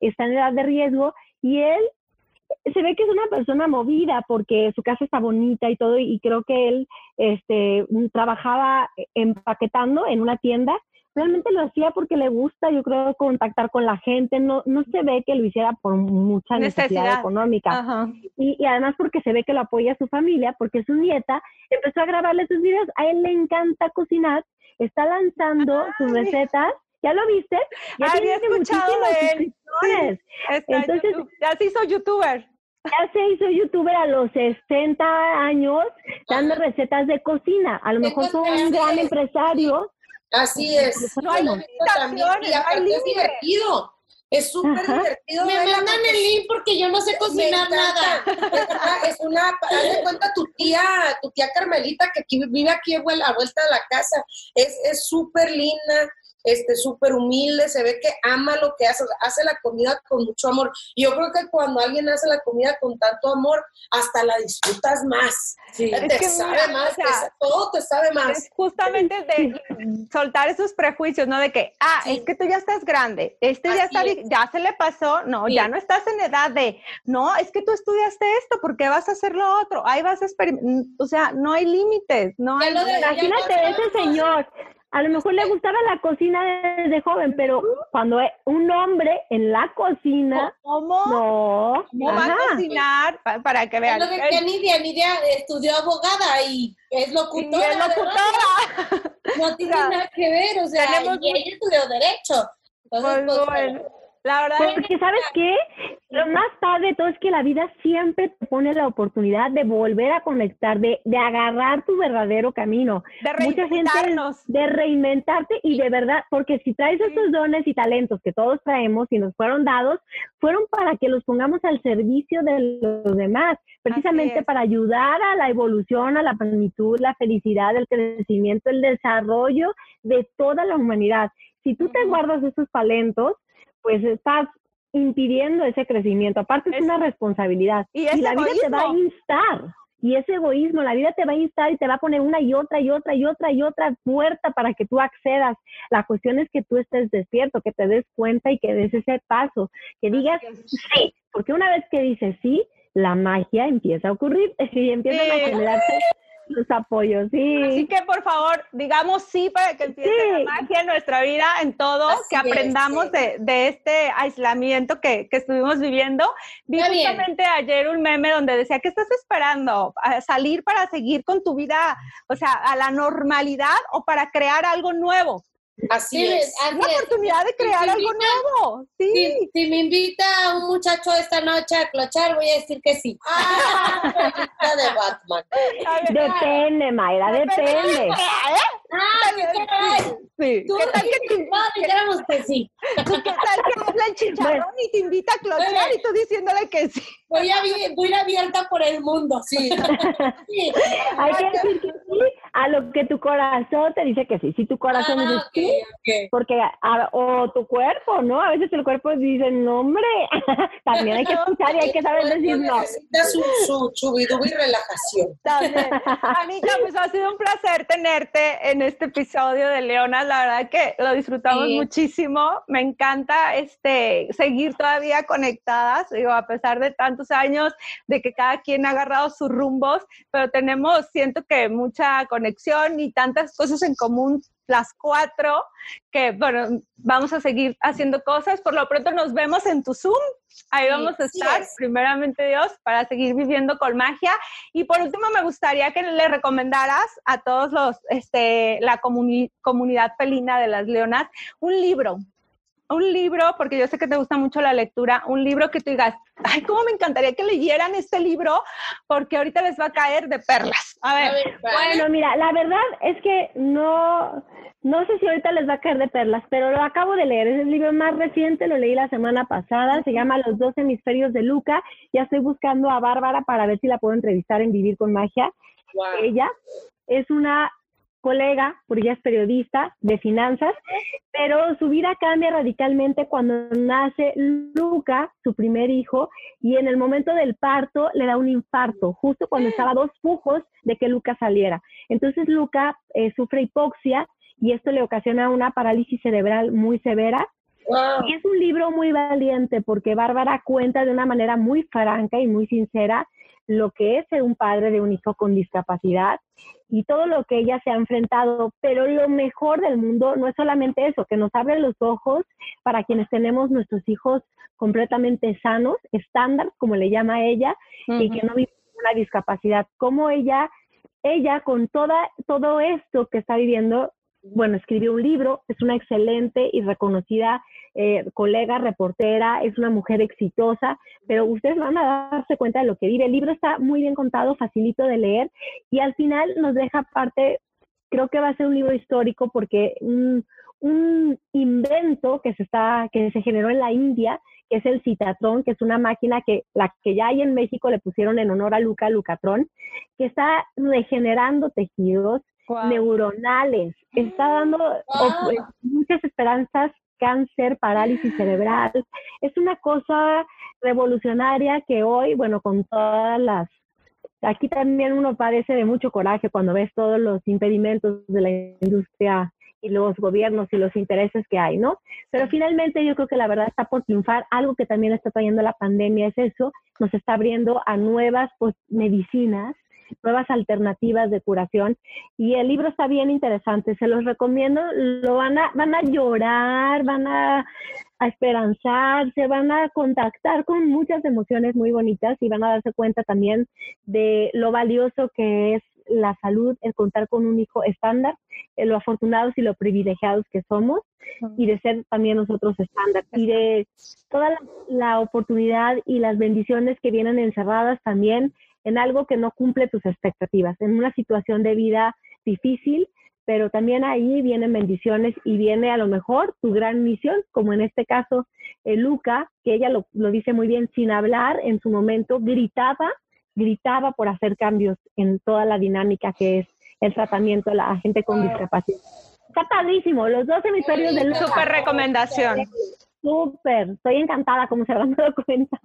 está en edad de riesgo y él se ve que es una persona movida porque su casa está bonita y todo, y creo que él este, trabajaba empaquetando en una tienda. Realmente lo hacía porque le gusta, yo creo, contactar con la gente. No, no se ve que lo hiciera por mucha necesidad, económica. Y, y, además porque se ve que lo apoya su familia, porque su nieta empezó a grabarle sus videos. A él le encanta cocinar, está lanzando sus recetas ¿Ya lo viste? Ya Había escuchado de él. Entonces, ya se hizo youtuber. Ya se hizo youtuber a los 60 años dando recetas de cocina. A lo mejor fue un gran empresario. Así es. No hay también, y aparte es divertido. Es súper divertido. Me mandan el link porque yo no sé cocinar nada. Es una, haz de cuenta tu tía, tu tía Carmelita que vive aquí a vuelta de la casa. Es súper linda este, súper humilde, se ve que ama lo que hace, hace la comida con mucho amor. Y yo creo que cuando alguien hace la comida con tanto amor, hasta la disfrutas más. Sí. Te sabe más, todo te sabe más. Es justamente de soltar esos prejuicios, ¿no? De que, ah, es que tú ya estás grande, este ya está, ya se le pasó, no, ya no estás en edad de, no, es que tú estudiaste esto, ¿por qué vas a hacer lo otro? Ahí vas a experimentar, o sea, no hay límites, no hay... Imagínate ese señor a lo mejor le gustaba la cocina desde joven, pero cuando un hombre en la cocina, ¿cómo? No, ¿Cómo va a cocinar? Para, que vean. Es lo que Nidia, Nidia estudió abogada y es locutora. Y es locutora. No tiene nada que ver, o sea, y ella estudió derecho. Entonces, pues, pues la verdad Porque, ¿sabes qué? Lo más padre de todo es que la vida siempre te pone la oportunidad de volver a conectar, de, de agarrar tu verdadero camino. De reinventarnos. de reinventarte y de verdad, porque si traes esos dones y talentos que todos traemos y nos fueron dados, fueron para que los pongamos al servicio de los demás, precisamente para ayudar a la evolución, a la plenitud, la felicidad, el crecimiento, el desarrollo de toda la humanidad. Si tú te guardas esos talentos, pues estás impidiendo ese crecimiento. Aparte es, una responsabilidad. Y, la vida te va a instar. Y ese egoísmo, la vida te va a instar y te va a poner una y otra y otra y otra y otra puerta para que tú accedas. La cuestión es que tú estés despierto, que te des cuenta y que des ese paso, que digas sí, porque una vez que dices sí, la magia empieza a ocurrir y empiezan a generarse los apoyos, sí. Así que por favor, digamos sí para que empiece la magia en nuestra vida, en todo, que aprendamos de, de, este aislamiento que, que estuvimos viviendo. Vi justamente ayer un meme donde decía, ¿qué estás esperando? ¿A ¿Salir para seguir con tu vida, o sea, a la normalidad o para crear algo nuevo? Así es. Una oportunidad de crear algo nuevo. Sí. Si, me invita un muchacho esta noche a clochar, voy a decir que sí. Ah, de Batman. Depende, Mayra, depende. Ah, sí. ¿Tú, ¿Qué tal que te no, dijéramos que sí? ¿Qué tal que habla el chicharrón y te invita a clochar y tú diciéndole que sí? Voy a, voy a abierta por el mundo. Sí. sí. Hay que decir que sí a lo que tu corazón te dice que sí. Si tu corazón Ah, dice ok, sí, ok. porque a- o tu cuerpo, ¿no? A veces el cuerpo dice, no, hombre, también hay que escuchar y hay que saber decir no. Necesita su, su chubidubi y relajación. También. Anita, pues ha sido un placer tenerte en este episodio de Leonas. La verdad que lo disfrutamos Sí. muchísimo. Me encanta este seguir todavía conectadas, digo, a pesar de tantos años, de que cada quien ha agarrado sus rumbos, pero tenemos, siento que mucha conexión y tantas cosas en común las cuatro, que bueno, vamos a seguir haciendo cosas. Por lo pronto nos vemos en tu Zoom. Ahí vamos a estar, es. primeramente Dios, para seguir viviendo con magia. Y por último, me gustaría que le recomendaras a todos los, este, la comuni- comunidad felina de las leonas, un libro. Un libro, porque yo sé que te gusta mucho la lectura, un libro que tú digas, ay, cómo me encantaría que leyeran este libro, porque ahorita les va a caer de perlas. A ver, A ver, va. Bueno, mira, la verdad es que no, no sé si ahorita les va a caer de perlas, pero lo acabo de leer. Es el libro más reciente, lo leí la semana pasada, se llama Los dos hemisferios de Luca. Ya estoy buscando a Bárbara para ver si la puedo entrevistar en Vivir con Magia. Wow. Ella es una colega, porque ella es periodista de finanzas, pero su vida cambia radicalmente cuando nace Luca, su primer hijo, y en el momento del parto le da un infarto, justo cuando estaba a dos pujos de que Luca saliera. Entonces Luca eh, sufre hipoxia y esto le ocasiona una parálisis cerebral muy severa. Wow. Y es un libro muy valiente porque Bárbara cuenta de una manera muy franca y muy sincera lo que es ser un padre de un hijo con discapacidad y todo lo que ella se ha enfrentado. Pero lo mejor del mundo no es solamente eso, que nos abre los ojos para quienes tenemos nuestros hijos completamente sanos, estándar, como le llama ella, y que no viven una discapacidad. Como ella, ella con toda, todo esto que está viviendo, bueno, escribió un libro, es una excelente y reconocida eh, colega, reportera, es una mujer exitosa, pero ustedes van a darse cuenta de lo que vive. El libro está muy bien contado, facilito de leer y al final nos deja parte, creo que va a ser un libro histórico porque un, un invento que se, está, que se generó en la India, que es el Citatron, que es una máquina que la que ya hay en México le pusieron en honor a Luca Lucatron, que está regenerando tejidos, Neuronales, está dando op- eh, muchas esperanzas, cáncer, parálisis cerebral. Es una cosa revolucionaria que hoy, bueno, con todas las... Aquí también uno padece de mucho coraje cuando ves todos los impedimentos de la industria y los gobiernos y los intereses que hay, ¿no? Pero finalmente yo creo que la verdad está por triunfar. Algo que también está trayendo la pandemia es eso, nos está abriendo a nuevas pues, medicinas, nuevas alternativas de curación. Y el libro está bien interesante, se los recomiendo. Lo van a, van a llorar, van a, a esperanzarse, van a contactar con muchas emociones muy bonitas y van a darse cuenta también de lo valioso que es la salud, el contar con un hijo estándar, eh, lo afortunados y lo privilegiados que somos y de ser también nosotros estándar y de toda la, la oportunidad y las bendiciones que vienen encerradas también en algo que no cumple tus expectativas, en una situación de vida difícil, pero también ahí vienen bendiciones y viene a lo mejor tu gran misión, como en este caso eh, Luca, que ella lo, lo dice muy bien, sin hablar en su momento, gritaba, gritaba por hacer cambios en toda la dinámica que es el tratamiento a la gente con discapacidad. Está padrísimo, los dos hemisferios del Luca. Recomendación. Súper, estoy encantada, como se habrán dado cuenta.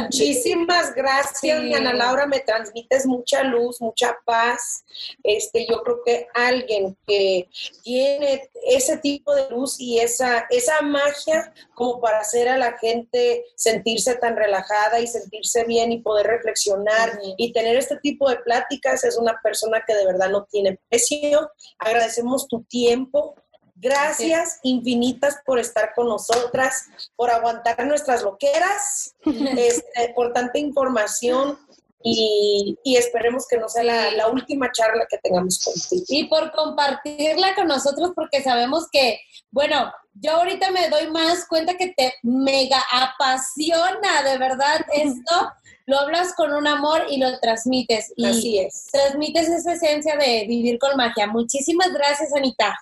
Muchísimas gracias, Sí. Ana Laura. Me transmites mucha luz, mucha paz. Este, yo creo que alguien que tiene ese tipo de luz y esa, esa magia como para hacer a la gente sentirse tan relajada y sentirse bien y poder reflexionar y tener este tipo de pláticas es una persona que de verdad no tiene precio. Agradecemos tu tiempo. Gracias infinitas por estar con nosotras, por aguantar nuestras loqueras, este, por tanta información y, y esperemos que no sea la, la última charla que tengamos contigo. y por compartirla con nosotros porque sabemos que, bueno, yo ahorita me doy más cuenta que te mega apasiona de verdad esto, lo hablas con un amor y lo transmites y Así es. transmites esa esencia de vivir con magia. Muchísimas gracias, Anita.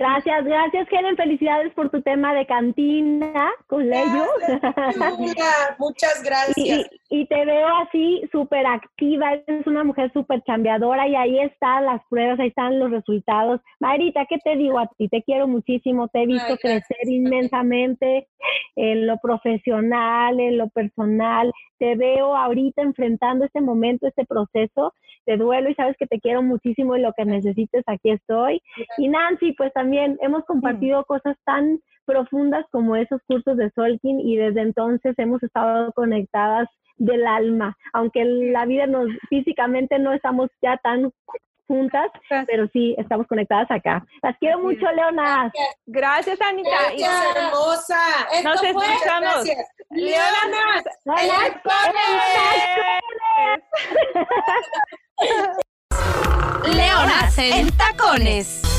Gracias, gracias Helen, felicidades por tu tema de cantina con Leyo. Muchas gracias. Y, te veo así súper activa, eres una mujer súper chambeadora y ahí están las pruebas, ahí están los resultados. Marita, ¿qué te digo a ti? Te quiero muchísimo, te he visto crecer inmensamente en lo profesional, en lo personal. Te veo ahorita enfrentando este momento, este proceso de duelo y sabes que te quiero muchísimo y lo que necesites, aquí estoy. Y Nancy, pues también hemos compartido cosas tan profundas como esos cursos de Solkin y desde entonces hemos estado conectadas del alma, aunque la vida nos físicamente no estamos ya tan juntas, pero sí estamos conectadas acá. Las quiero mucho, Leona. Gracias, Anita. Gracias, hermosa. Nos escuchamos. Leona, Leonas en tacones.